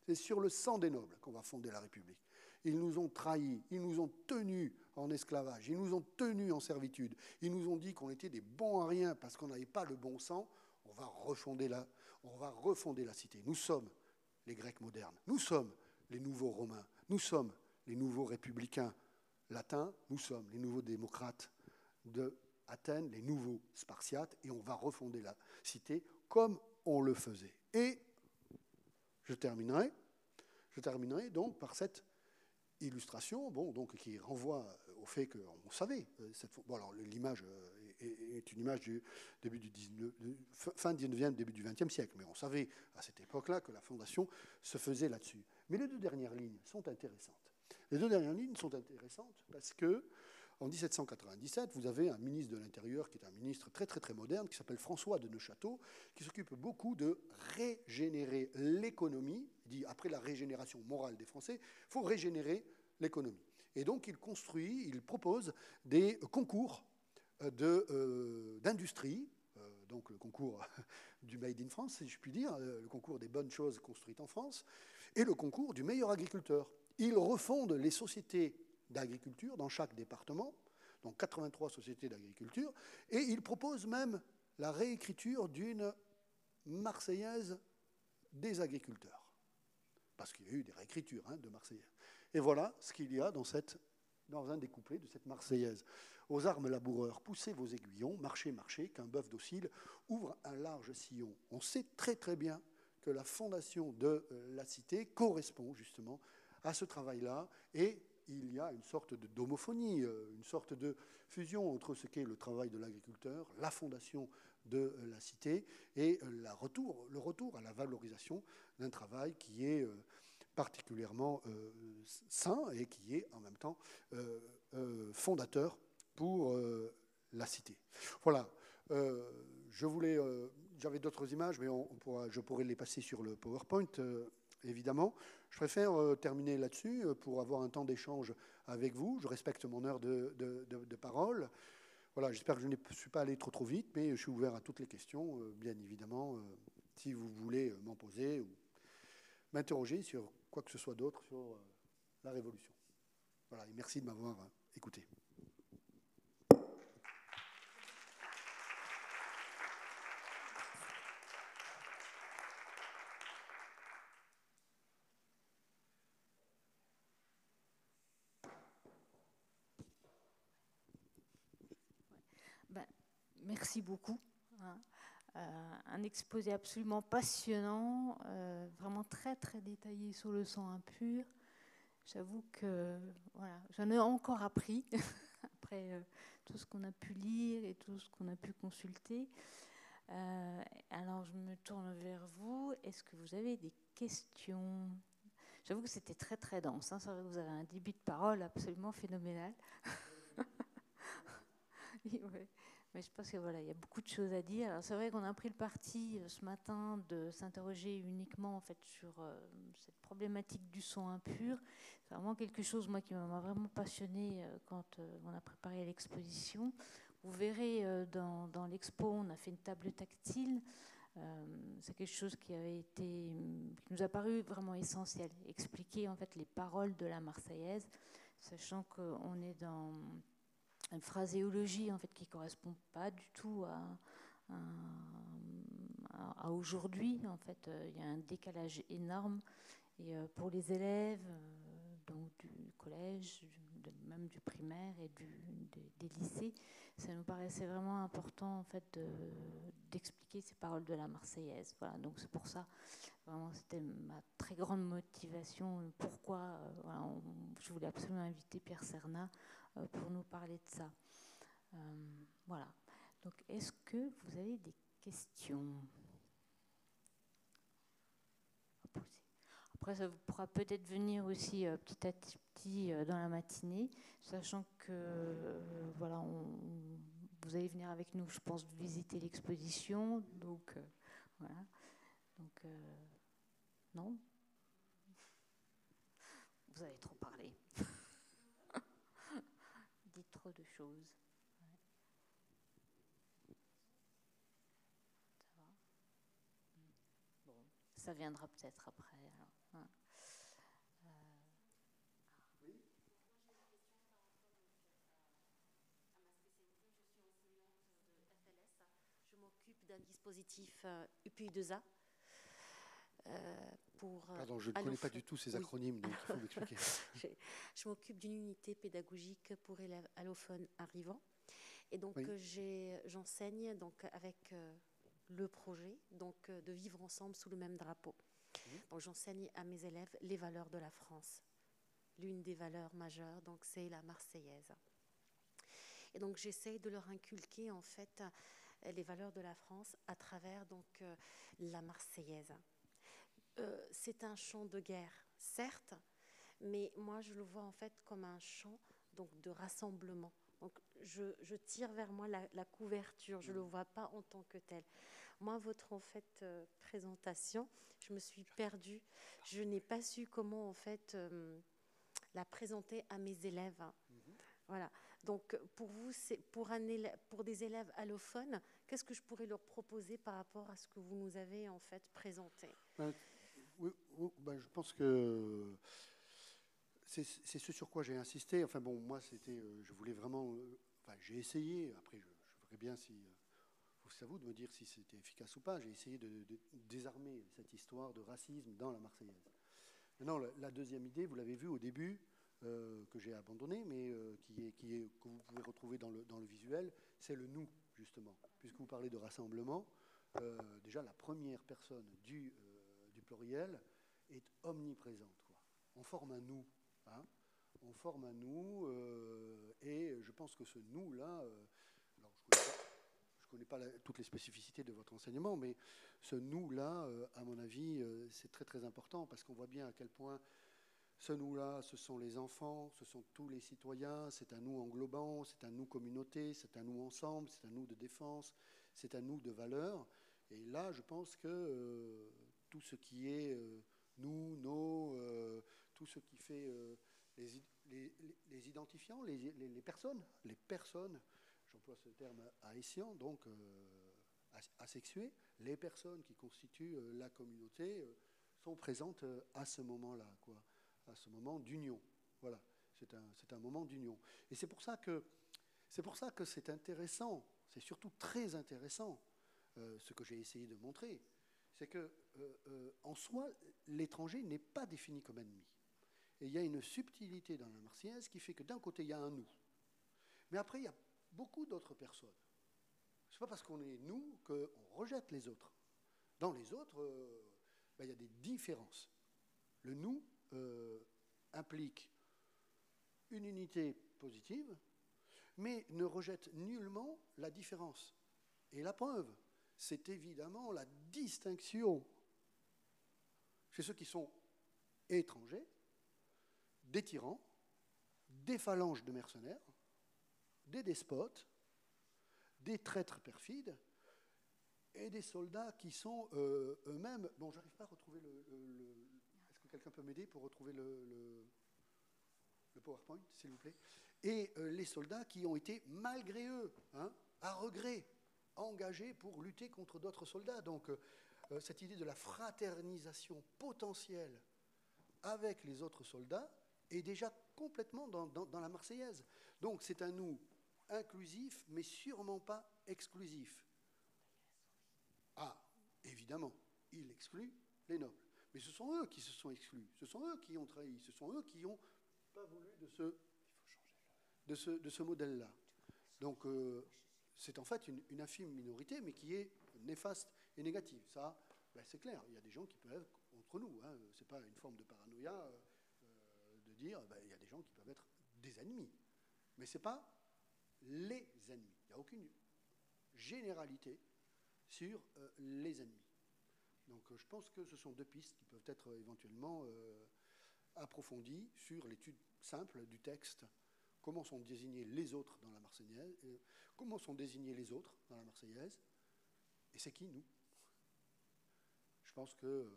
C'est sur le sang des nobles qu'on va fonder la République. Ils nous ont trahis, ils nous ont tenus en esclavage, ils nous ont tenus en servitude, ils nous ont dit qu'on était des bons à rien parce qu'on n'avait pas le bon sang. On va refonder la, on va refonder la cité. Nous sommes les Grecs modernes, nous sommes les nouveaux Romains, nous sommes les nouveaux républicains latins, nous sommes les nouveaux démocrates de Athènes, les nouveaux Spartiates, et on va refonder la cité comme on le faisait. Et je terminerai, je terminerai donc par cette illustration, bon, donc qui renvoie au fait qu'on savait. Euh, cette, bon, l'image euh, est une image du début du 19, fin 19e, début du 20e siècle. Mais on savait à cette époque-là que la fondation se faisait là-dessus. Mais les deux dernières lignes sont intéressantes. Les deux dernières lignes sont intéressantes parce que en 1797, vous avez un ministre de l'Intérieur qui est un ministre très très très moderne, qui s'appelle François de Neuchâteau, qui s'occupe beaucoup de régénérer l'économie. Il dit, après la régénération morale des Français, il faut régénérer l'économie. Et donc il construit, il propose des concours d'industrie, euh, donc le concours *laughs* du Made in France, si je puis dire, euh, le concours des bonnes choses construites en France, et le concours du meilleur agriculteur. Il refonde les sociétés d'agriculture dans chaque département, donc 83 sociétés d'agriculture, et il propose même la réécriture d'une Marseillaise des agriculteurs. Parce qu'il y a eu des réécritures hein, de Marseillaise. Et voilà ce qu'il y a dans, dans un des couplets de cette Marseillaise. Aux armes laboureurs, poussez vos aiguillons, marchez, marchez, qu'un bœuf docile ouvre un large sillon. On sait très très bien que la fondation de euh, la cité correspond justement à ce travail-là et il y a une sorte de euh, une sorte de fusion entre ce qu'est le travail de l'agriculteur, la fondation de euh, la cité et le retour à la valorisation d'un travail qui est particulièrement sain et qui est en même temps fondateur pour euh, la cité. Voilà. Euh, je voulais, euh, j'avais d'autres images, mais on, je pourrais les passer sur le PowerPoint, évidemment. Je préfère terminer là-dessus pour avoir un temps d'échange avec vous. Je respecte mon heure de, de parole. Voilà, j'espère que je ne suis pas allé trop trop vite, mais je suis ouvert à toutes les questions, bien évidemment, si vous voulez m'en poser ou m'interroger sur quoi que ce soit d'autre sur la Révolution. Voilà, et merci de m'avoir écouté. Merci beaucoup. Hein. Euh, un exposé absolument passionnant, euh, vraiment très très détaillé sur le sang impur. J'avoue que voilà, j'en ai encore appris *laughs* après euh, tout ce qu'on a pu lire et tout ce qu'on a pu consulter. alors je me tourne vers vous. Est-ce que vous avez des questions? J'avoue que c'était très très dense. Hein. Vous avez un début de parole absolument phénoménal. *laughs* Mais je pense qu'il voilà, y a beaucoup de choses à dire. C'est vrai qu'on a pris le parti euh, ce matin de s'interroger uniquement en fait sur euh, cette problématique du son impur. C'est vraiment quelque chose moi qui m'a vraiment passionné euh, quand on a préparé l'exposition. Vous verrez dans, dans l'expo, on a fait une table tactile. c'est quelque chose qui avait été, qui nous a paru vraiment essentiel. Expliquer en fait les paroles de la Marseillaise, sachant qu'on est dans une phraséologie en fait qui correspond pas du tout à, aujourd'hui. En fait, euh, il y a un décalage énorme. Et euh, pour les élèves, euh, donc du collège, même du primaire et des, lycées, ça nous paraissait vraiment important en fait d'expliquer ces paroles de la Marseillaise. Voilà, donc c'est pour ça, vraiment, c'était ma très grande motivation. Pourquoi je voulais absolument inviter Pierre Serna pour nous parler de ça. Euh, voilà. Donc, est-ce que vous avez des questions Après, ça pourra peut-être venir aussi euh, petit à petit dans la matinée, sachant que voilà, vous allez venir avec nous, je pense, visiter l'exposition. Donc, voilà. Donc, non? Vous avez trop parlé de choses. Ça va hmm. Bon, ça viendra peut-être après. Hein. Euh... Je m'occupe d'un dispositif euh, UPI2A. Euh, pour, euh, Pardon, je ne connais pas du tout ces acronymes, donc il faut m'expliquer. *laughs* je, m'occupe d'une unité pédagogique pour élèves allophones arrivants. Et donc, euh, j'enseigne donc avec le projet donc, de vivre ensemble sous le même drapeau. Donc, j'enseigne à mes élèves les valeurs de la France. L'une des valeurs majeures, donc, c'est la Marseillaise. Et donc, j'essaye de leur inculquer, en fait, les valeurs de la France à travers donc, la Marseillaise. Euh, c'est un chant de guerre, certes, mais moi je le vois en fait comme un chant donc de rassemblement. Donc je, tire vers moi la, couverture, je ne le vois pas en tant que tel. Moi, votre en fait euh, présentation, je me suis perdue. Je n'ai pas su comment en fait euh, la présenter à mes élèves. Mhm. Voilà. Donc pour vous, c'est pour, pour des élèves allophones, qu'est-ce que je pourrais leur proposer par rapport à ce que vous nous avez en fait présenté? Oui, ben, je pense que c'est ce sur quoi j'ai insisté. Enfin bon, moi, c'était, euh, je voulais vraiment, euh, enfin, j'ai essayé. Après, je, verrai bien si, euh, c'est à vous de me dire si c'était efficace ou pas. J'ai essayé de, désarmer cette histoire de racisme dans la Marseillaise. Maintenant, la, deuxième idée, vous l'avez vu au début, que j'ai abandonné, mais qui, est, que vous pouvez retrouver dans le visuel, c'est le nous, justement. Puisque vous parlez de rassemblement, déjà la première personne du est omniprésente. Quoi. On forme un nous. Hein. on forme un nous, euh, et je pense que ce nous-là, euh, je ne connais pas, toutes les spécificités de votre enseignement, mais ce nous-là, euh, à mon avis, c'est très très important, parce qu'on voit bien à quel point ce nous-là, ce sont les enfants, ce sont tous les citoyens, c'est un nous englobant, c'est un nous communauté, c'est un nous ensemble, c'est un nous de défense, c'est un nous de valeur. Et là, je pense que tout ce qui est euh, nous, nos, euh, tout ce qui fait euh, les, identifiants, les, personnes, les personnes, j'emploie ce terme haïtien, donc asexuées, les personnes qui constituent la communauté sont présentes à ce moment-là, quoi, à ce moment d'union. Voilà, c'est un, un, moment d'union. Et c'est pour ça que c'est pour ça que c'est intéressant, c'est surtout très intéressant, ce que j'ai essayé de montrer, c'est que euh, euh, en soi, l'étranger n'est pas défini comme ennemi. Et il y a une subtilité dans la Marseillaise qui fait que d'un côté, il y a un nous. Mais après, il y a beaucoup d'autres personnes. Ce n'est pas parce qu'on est nous qu'on rejette les autres. Dans les autres, euh, ben, il y a des différences. Le nous implique une unité positive, mais ne rejette nullement la différence. Et la preuve, c'est évidemment la distinction chez ceux qui sont étrangers, des tyrans, des phalanges de mercenaires, des despotes, des traîtres perfides et des soldats qui sont euh, eux-mêmes. Bon, j'arrive pas à retrouver le. Est-ce que quelqu'un peut m'aider pour retrouver le, PowerPoint, s'il vous plaît? Et euh, les soldats qui ont été, malgré eux, hein, à regret, engagés pour lutter contre d'autres soldats. Donc, euh, cette idée de la fraternisation potentielle avec les autres soldats est déjà complètement dans, la Marseillaise. Donc, c'est un nous inclusif, mais sûrement pas exclusif. Ah, évidemment, il exclut les nobles. Mais ce sont eux qui se sont exclus, ce sont eux qui ont trahi, ce sont eux qui n'ont pas voulu de ce modèle-là. Donc euh, c'est en fait une, infime minorité, mais qui est néfaste et négative. Ça, ben, c'est clair, il y a des gens qui peuvent être entre nous. Hein. Ce n'est pas une forme de paranoïa euh, de dire ben, il y a des gens qui peuvent être des ennemis. Mais ce n'est pas les ennemis. Il n'y a aucune généralité sur euh, les ennemis. Donc euh, je pense que ce sont deux pistes qui peuvent être éventuellement euh, approfondies sur l'étude simple du texte. Comment sont désignés les autres dans la Marseillaise Comment sont désignés les autres dans la Marseillaise Et c'est qui nous? Je pense que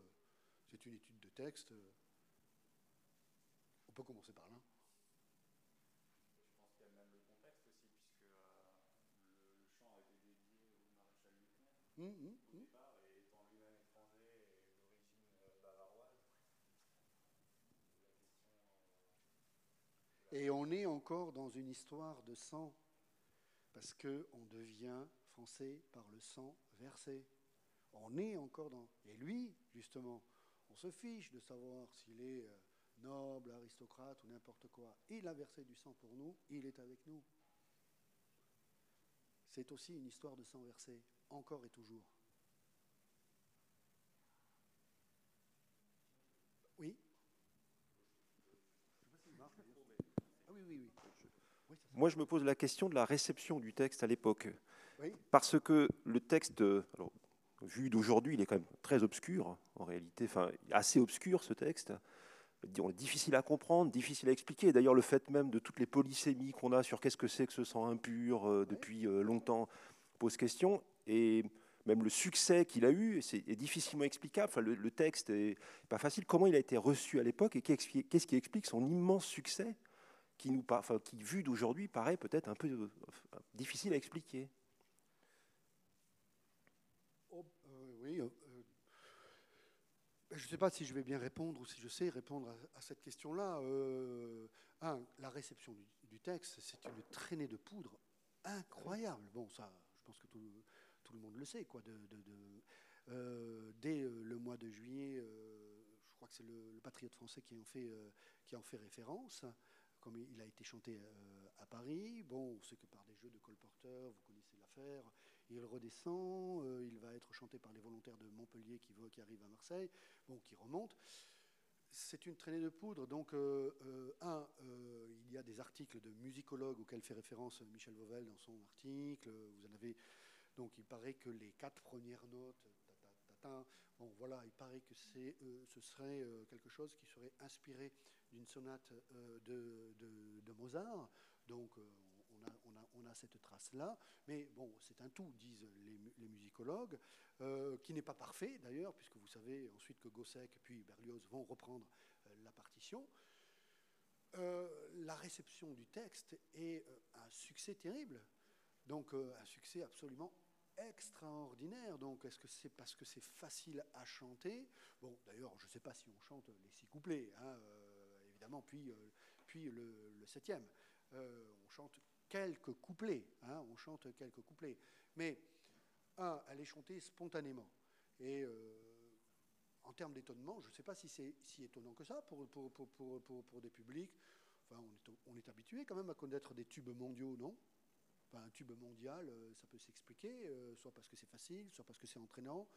c'est une étude de texte. On peut commencer par là. Je pense qu'il y a même le contexte aussi, puisque le, champ a été dédié au maréchal Leclerc. Et on est encore dans une histoire de sang, parce qu'on devient français par le sang versé. On est encore dans... Et lui, justement, on se fiche de savoir s'il est euh, noble, aristocrate ou n'importe quoi. Il a versé du sang pour nous, il est avec nous. C'est aussi une histoire de sang versé, encore et toujours. Oui Moi, je me pose la question de la réception du texte à l'époque. Parce que le texte, vu d'aujourd'hui, il est quand même très obscur, en réalité, enfin, assez obscur ce texte. Difficile à comprendre, difficile à expliquer. D'ailleurs, le fait même de toutes les polysémies qu'on a sur qu'est-ce que c'est que ce sang impur euh, depuis euh, longtemps pose question. Et même le succès qu'il a eu est, difficilement explicable. Enfin, le, texte n'est pas facile. Comment il a été reçu à l'époque et qu'est-ce qui explique son immense succès qui, vu d'aujourd'hui, paraît peut-être un peu euh, difficile à expliquer. Oh, euh, oui, euh, je ne sais pas si je vais bien répondre ou si je sais répondre à, cette question-là. la réception du, texte, c'est une traînée de poudre incroyable. Bon, ça, je pense que tout, le monde le sait. Quoi, dès le mois de juillet, je crois que c'est le, Patriote français qui en fait référence comme il a été chanté euh, à Paris. Bon, on sait que par des jeux de colporteurs, vous connaissez l'affaire, il redescend, euh, il va être chanté par les volontaires de Montpellier qui, qui arrivent à Marseille, bon, qui remontent. C'est une traînée de poudre. Donc, euh, un, il y a des articles de musicologues auxquels fait référence Michel Vauvel dans son article. Vous en avez. Donc, il paraît que les quatre premières notes, bon, voilà, il paraît que c'est, ce serait quelque chose qui serait inspiré d'une sonate euh, de, Mozart. Donc euh, on a, cette trace-là. Mais bon, c'est un tout, disent les, musicologues, euh, qui n'est pas parfait d'ailleurs, puisque vous savez ensuite que Gossec puis Berlioz vont reprendre la partition. la réception du texte est un succès terrible, donc un succès absolument extraordinaire. Donc, est-ce que c'est parce que c'est facile à chanter? Bon, d'ailleurs, je ne sais pas si on chante les six couplets. Hein, euh, puis le, septième. Euh, on chante quelques couplets, hein, on chante quelques couplets. Mais, un, elle est chantée spontanément. Et euh, en termes d'étonnement, je ne sais pas si c'est si étonnant que ça pour, pour, pour, pour des publics. Enfin, on est, on est, habitué quand même à connaître des tubes mondiaux, non? Un tube mondial, ça peut s'expliquer, soit parce que c'est facile, soit parce que c'est entraînant,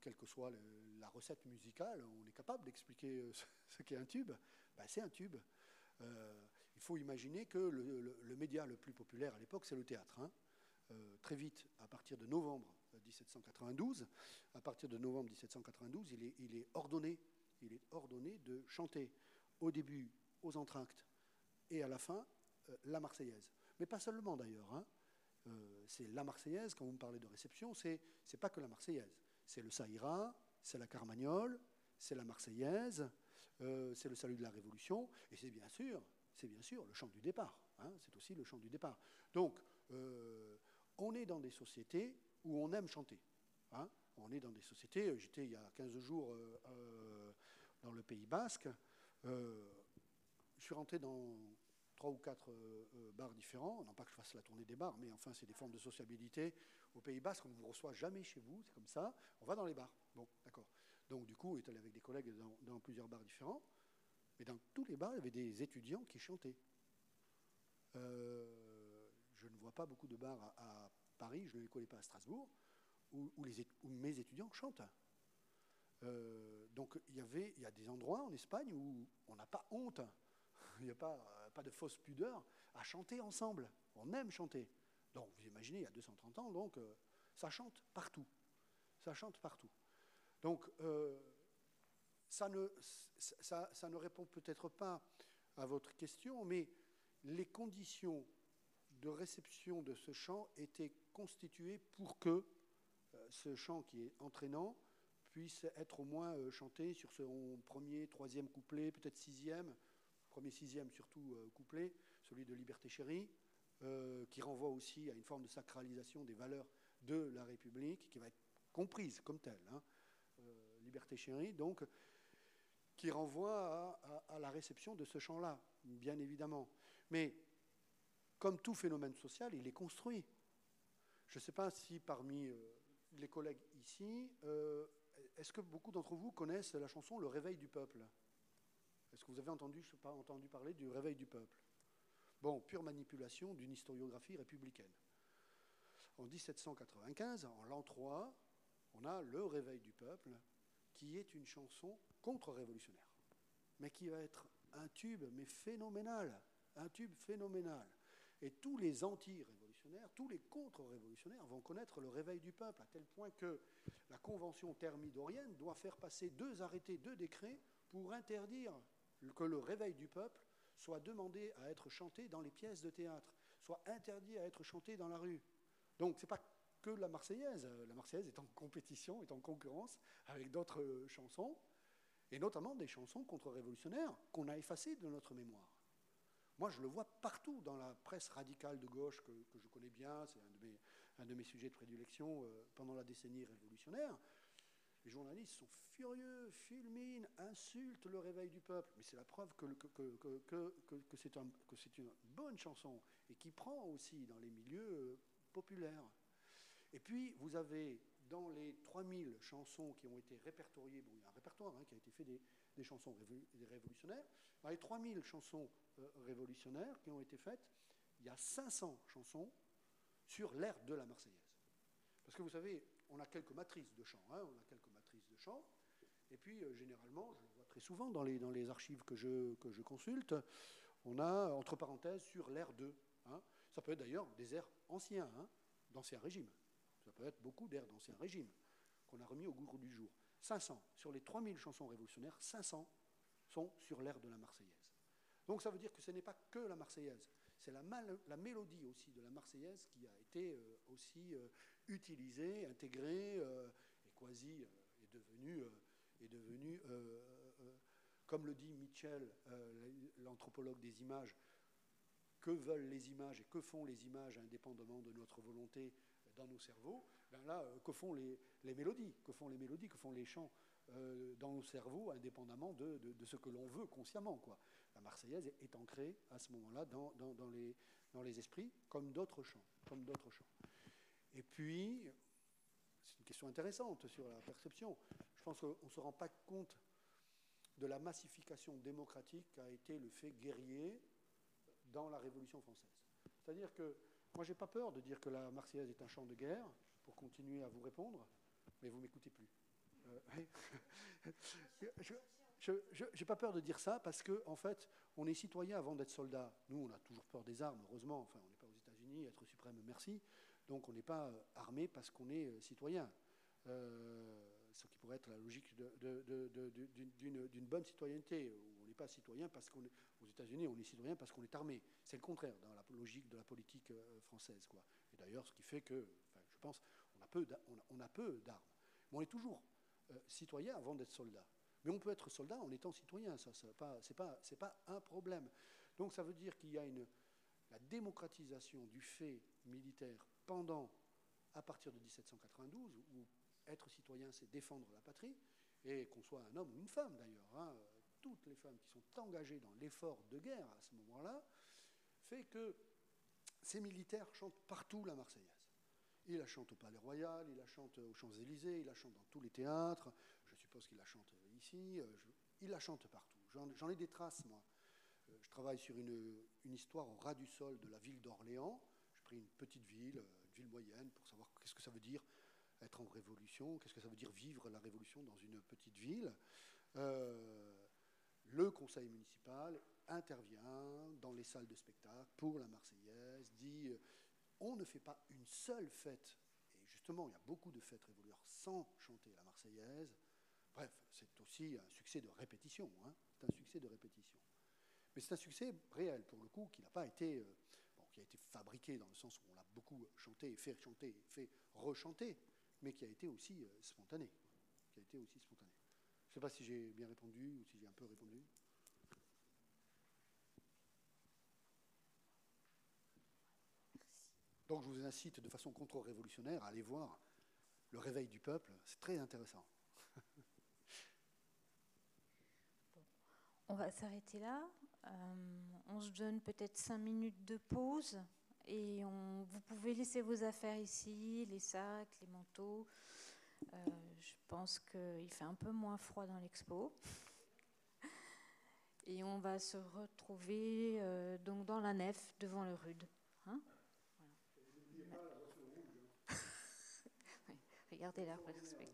quelle que soit la recette musicale, on est capable d'expliquer euh, *laughs* ce qu'est un tube. Ben, c'est un tube. Euh, il faut imaginer que le, média le plus populaire à l'époque, c'est le théâtre. Hein. Euh, très vite, à partir de novembre 1792, à partir de novembre 1792, il est, ordonné, il est ordonné de chanter au début aux entr'actes et à la fin la Marseillaise. Mais pas seulement d'ailleurs. Hein. c'est la Marseillaise. Quand vous me parlez de réception, c'est pas que la Marseillaise. C'est le Saïra, c'est la Carmagnole, c'est la Marseillaise, c'est le salut de la Révolution, et c'est bien sûr, c'est bien sûr le chant du départ. Hein, c'est aussi le chant du départ. Donc, on est dans des sociétés où on aime chanter. Hein. On est dans des sociétés, j'étais il y a 15 jours dans le Pays Basque, je suis rentré dans trois ou quatre euh, euh, bars différents. Non pas que je fasse la tournée des bars, mais enfin, c'est des formes de sociabilité. Au Pays Basque, on ne vous reçoit jamais chez vous, c'est comme ça. On va dans les bars. Bon, d'accord. Donc, du coup, on est allé avec des collègues dans, plusieurs bars différents. Mais dans tous les bars, il y avait des étudiants qui chantaient. Euh, je ne vois pas beaucoup de bars à, Paris, je ne les connais pas à Strasbourg, où, mes étudiants chantent. donc il y avait, il y a des endroits en Espagne où on n'a pas honte *laughs* il n'y a euh, pas de fausse pudeur à chanter ensemble. On aime chanter. Donc, vous imaginez, il y a 230 ans, donc euh, ça chante partout. Ça chante partout. Donc, euh, ça, ne, répond peut-être pas à votre question, mais les conditions de réception de ce chant étaient constituées pour que ce chant qui est entraînant puisse être au moins chanté sur son premier, troisième couplet, peut-être sixième, premier sixième surtout euh, couplé, celui de Liberté chérie, euh, qui renvoie aussi à une forme de sacralisation des valeurs de la République, qui va être comprise comme telle. Hein. Euh, Liberté chérie, donc, qui renvoie à, la réception de ce champ-là, bien évidemment. Mais comme tout phénomène social, il est construit. Je ne sais pas si parmi les collègues ici, est-ce que beaucoup d'entre vous connaissent la chanson Le réveil du peuple? Est-ce que vous avez entendu, pas entendu parler du réveil du peuple? Bon, pure manipulation d'une historiographie républicaine. En 1795, en l'an 3, on a le réveil du peuple, qui est une chanson contre-révolutionnaire, mais qui va être un tube, mais phénoménal, un tube phénoménal. Et tous les anti-révolutionnaires, tous les contre-révolutionnaires vont connaître le réveil du peuple, à tel point que la Convention thermidorienne doit faire passer deux arrêtés, deux décrets pour interdire que le réveil du peuple soit demandé à être chanté dans les pièces de théâtre, soit interdit à être chanté dans la rue. Donc ce n'est pas que la Marseillaise. La Marseillaise est en compétition, est en concurrence avec d'autres chansons, et notamment des chansons contre-révolutionnaires qu'on a effacées de notre mémoire. Moi, je le vois partout dans la presse radicale de gauche que, je connais bien, c'est un, de mes sujets de prédilection euh, pendant la décennie révolutionnaire. Les journalistes sont furieux, fulminent, insultent le réveil du peuple. Mais c'est la preuve que, c'est une bonne chanson et qui prend aussi dans les milieux euh, populaires. Et puis, vous avez dans les 3000 chansons qui ont été répertoriées, il y a un répertoire hein, qui a été fait des, chansons révolutionnaires, dans les 3000 chansons euh, révolutionnaires qui ont été faites, il y a 500 chansons sur l'air de la Marseillaise. Parce que vous savez, on a quelques matrices de chant, hein, on a quelques et puis euh, généralement, je le vois très souvent dans les, archives que je, consulte, on a entre parenthèses sur l'air 2. Hein. Ça peut être d'ailleurs des airs anciens, hein, d'ancien régime. Ça peut être beaucoup d'airs d'ancien régime qu'on a remis au goût du jour. 500, sur les 3000 chansons révolutionnaires, 500 sont sur l'air de la Marseillaise. Donc ça veut dire que ce n'est pas que la Marseillaise, c'est la, mélodie aussi de la Marseillaise qui a été euh, aussi euh, utilisée, intégrée et quasi est devenue, est devenue comme le dit Mitchell, l'anthropologue des images, que veulent les images et que font les images indépendamment de notre volonté dans nos cerveaux, ben là, que font les, les, mélodies, que font les mélodies, que font les chants dans nos cerveaux, indépendamment de, de, ce que l'on veut consciemment. Quoi la Marseillaise est ancrée à ce moment-là dans, les, dans, les, esprits, comme d'autres chants, comme d'autres chants. Et puis, c'est une question intéressante sur la perception. Je pense qu'on ne se rend pas compte de la massification démocratique qu'a été le fait guerrier dans la Révolution française. C'est-à-dire que moi, je n'ai pas peur de dire que la Marseillaise est un chant de guerre, pour continuer à vous répondre, mais vous m'écoutez plus. Euh, *laughs* je n'ai pas peur de dire ça parce qu'en en fait, on est citoyen avant d'être soldat. Nous, on a toujours peur des armes, heureusement. Enfin, on n'est pas aux États-Unis, être suprême, merci. Donc, on n'est pas euh, armé parce qu'on est euh, citoyen. Euh, ce qui pourrait être la logique d'une bonne citoyenneté. On n'est pas citoyen parce qu'on est aux États-Unis, on est citoyen parce qu'on est armé. C'est le contraire dans la logique de la politique française. Quoi. C'est d'ailleurs ce qui fait que, je pense, on a peu, d'armes. Mais on est toujours citoyen avant d'être soldat. Mais on peut être soldat en étant citoyen, ça, ce n'est pas, pas, pas un problème. Donc ça veut dire qu'il y a une, la démocratisation du fait militaire pendant, à partir de 1792, où être citoyen, c'est défendre la patrie, et qu'on soit un homme ou une femme d'ailleurs. Hein, toutes les femmes qui sont engagées dans l'effort de guerre à ce moment-là, fait que ces militaires chantent partout la Marseillaise. Ils la chantent au Palais Royal, ils la chantent aux Champs-Élysées, ils la chantent dans tous les théâtres, je suppose qu'ils la chantent ici, euh, ils la chantent partout. J'en ai des traces, moi. Euh, travaille sur une, histoire au ras du sol de la ville d'Orléans. J'ai pris une petite ville, euh, une ville moyenne, pour savoir qu'est-ce que ça veut dire être en révolution, qu'est-ce que ça veut dire vivre la révolution dans une petite ville. le conseil municipal intervient dans les salles de spectacle pour la Marseillaise, dit euh, on ne fait pas une seule fête, et justement il y a beaucoup de fêtes révolutionnaires sans chanter la Marseillaise. Bref, c'est aussi un succès de répétition, hein. c'est un succès de répétition. Mais c'est un succès réel pour le coup qui n'a pas été, euh, qui a été fabriqué dans le sens où on l'a beaucoup chanté, fait chanter, fait rechanter, mais qui a été aussi euh, spontané, qui a été aussi spontané. Je ne sais pas si j'ai bien répondu ou si j'ai un peu répondu. Donc je vous incite de façon contre-révolutionnaire à aller voir le réveil du peuple. C'est très intéressant. *laughs* on va s'arrêter là. Euh, on se donne peut-être cinq minutes de pause et vous pouvez laisser vos affaires ici, les sacs, les manteaux. Euh, je pense qu'il fait un peu moins froid dans l'expo. Et on va se retrouver euh, donc dans la nef devant le rude. Regardez la perspective.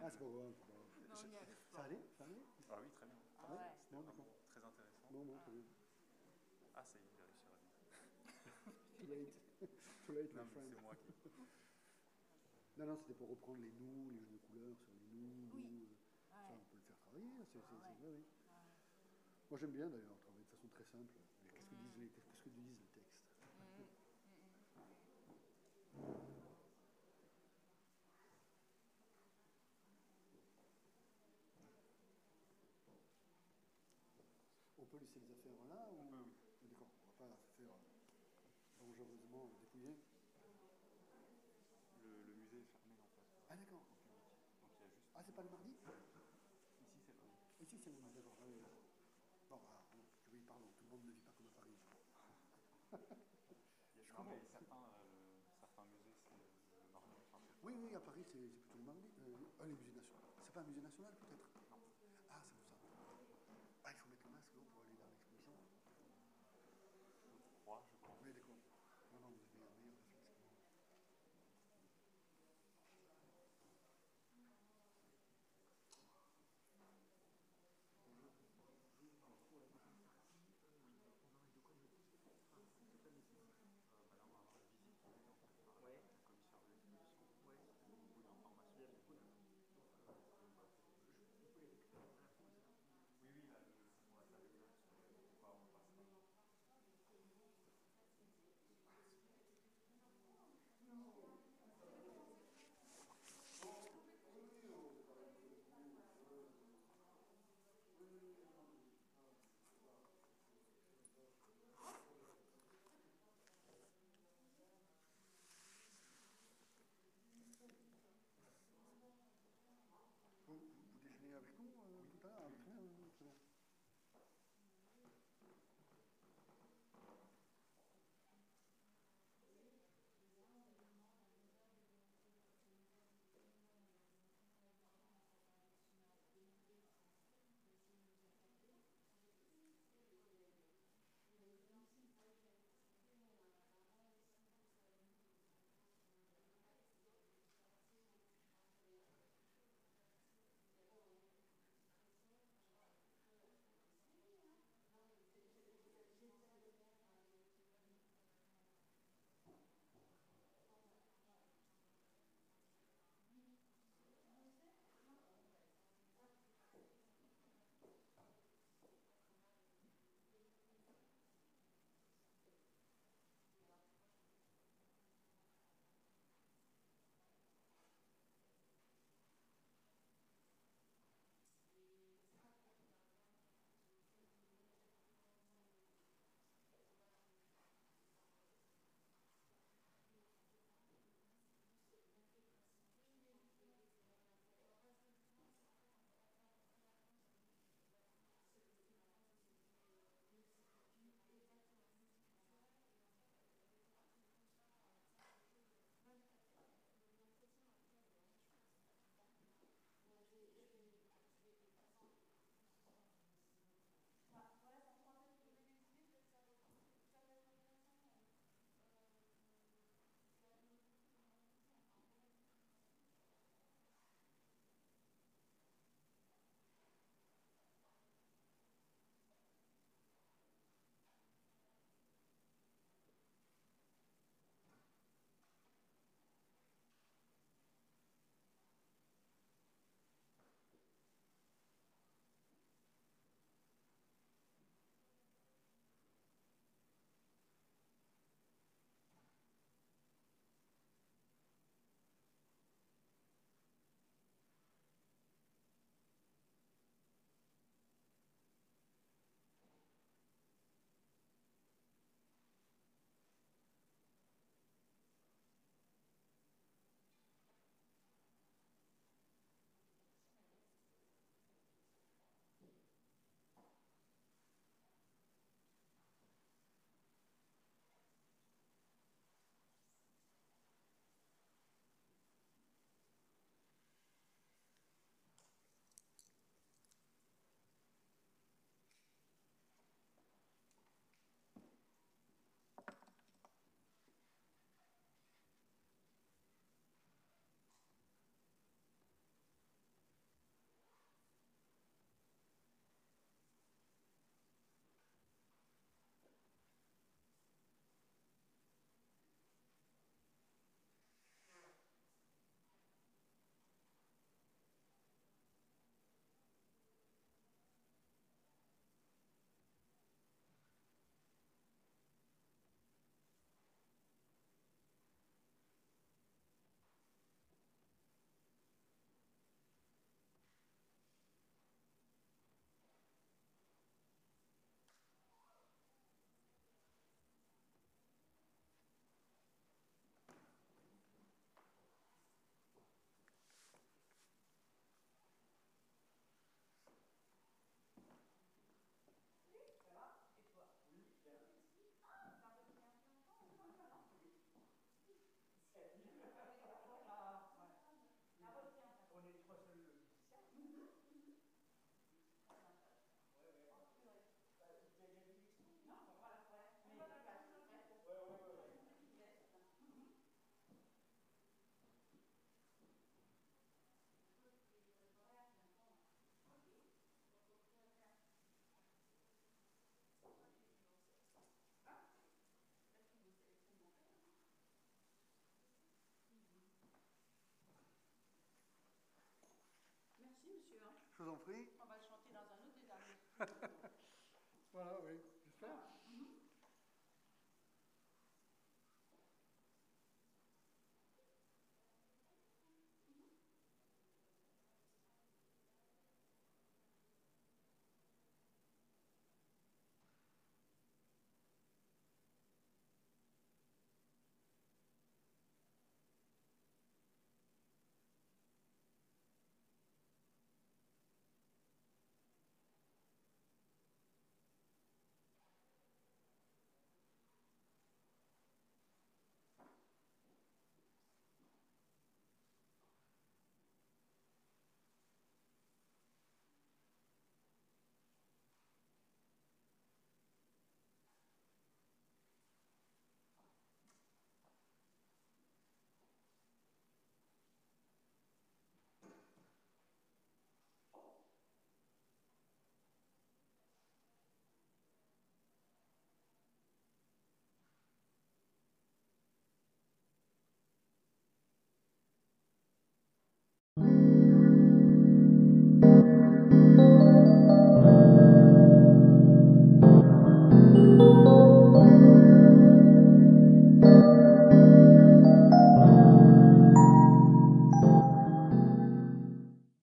Ah, c'est pas grave. Ça allait Ça allait Ah oui, très bien. Ah ouais. Non, Très intéressant. Très bien. Ah, ça y est, il a réussi à Too late. Too late, non, C'est moi qui... *laughs* Non, non, c'était pour reprendre les nous, les jeux de couleurs sur les nous. Oui. Euh, ça, on peut le faire travailler. Hein, c'est, c'est, ouais. oui. Moi, j'aime bien d'ailleurs travailler de façon très simple. Mais qu'est-ce que, disent les, qu'est-ce que disent les textes mmh. On peut laisser les affaires là ou... oui. D'accord, on ne va pas faire dangereusement dépouiller. Ah d'accord. Donc il y a juste. Ah c'est pas le mardi? Ici c'est le mardi. Ici c'est le mardi, d'accord. Ah, oui. Bon, bah, oui, pardon, tout le monde ne vit pas comme à Paris. je *laughs* non, mais certains, euh, certains musées c'est le mardi. Oui, oui, à Paris c'est plutôt le mardi. Euh, euh, les musées nationaux. C'est pas un musée national peut-être? Non. Ah c'est pour ça. Ah il faut mettre le masque pour aller dans l'exposition? Je crois, je Je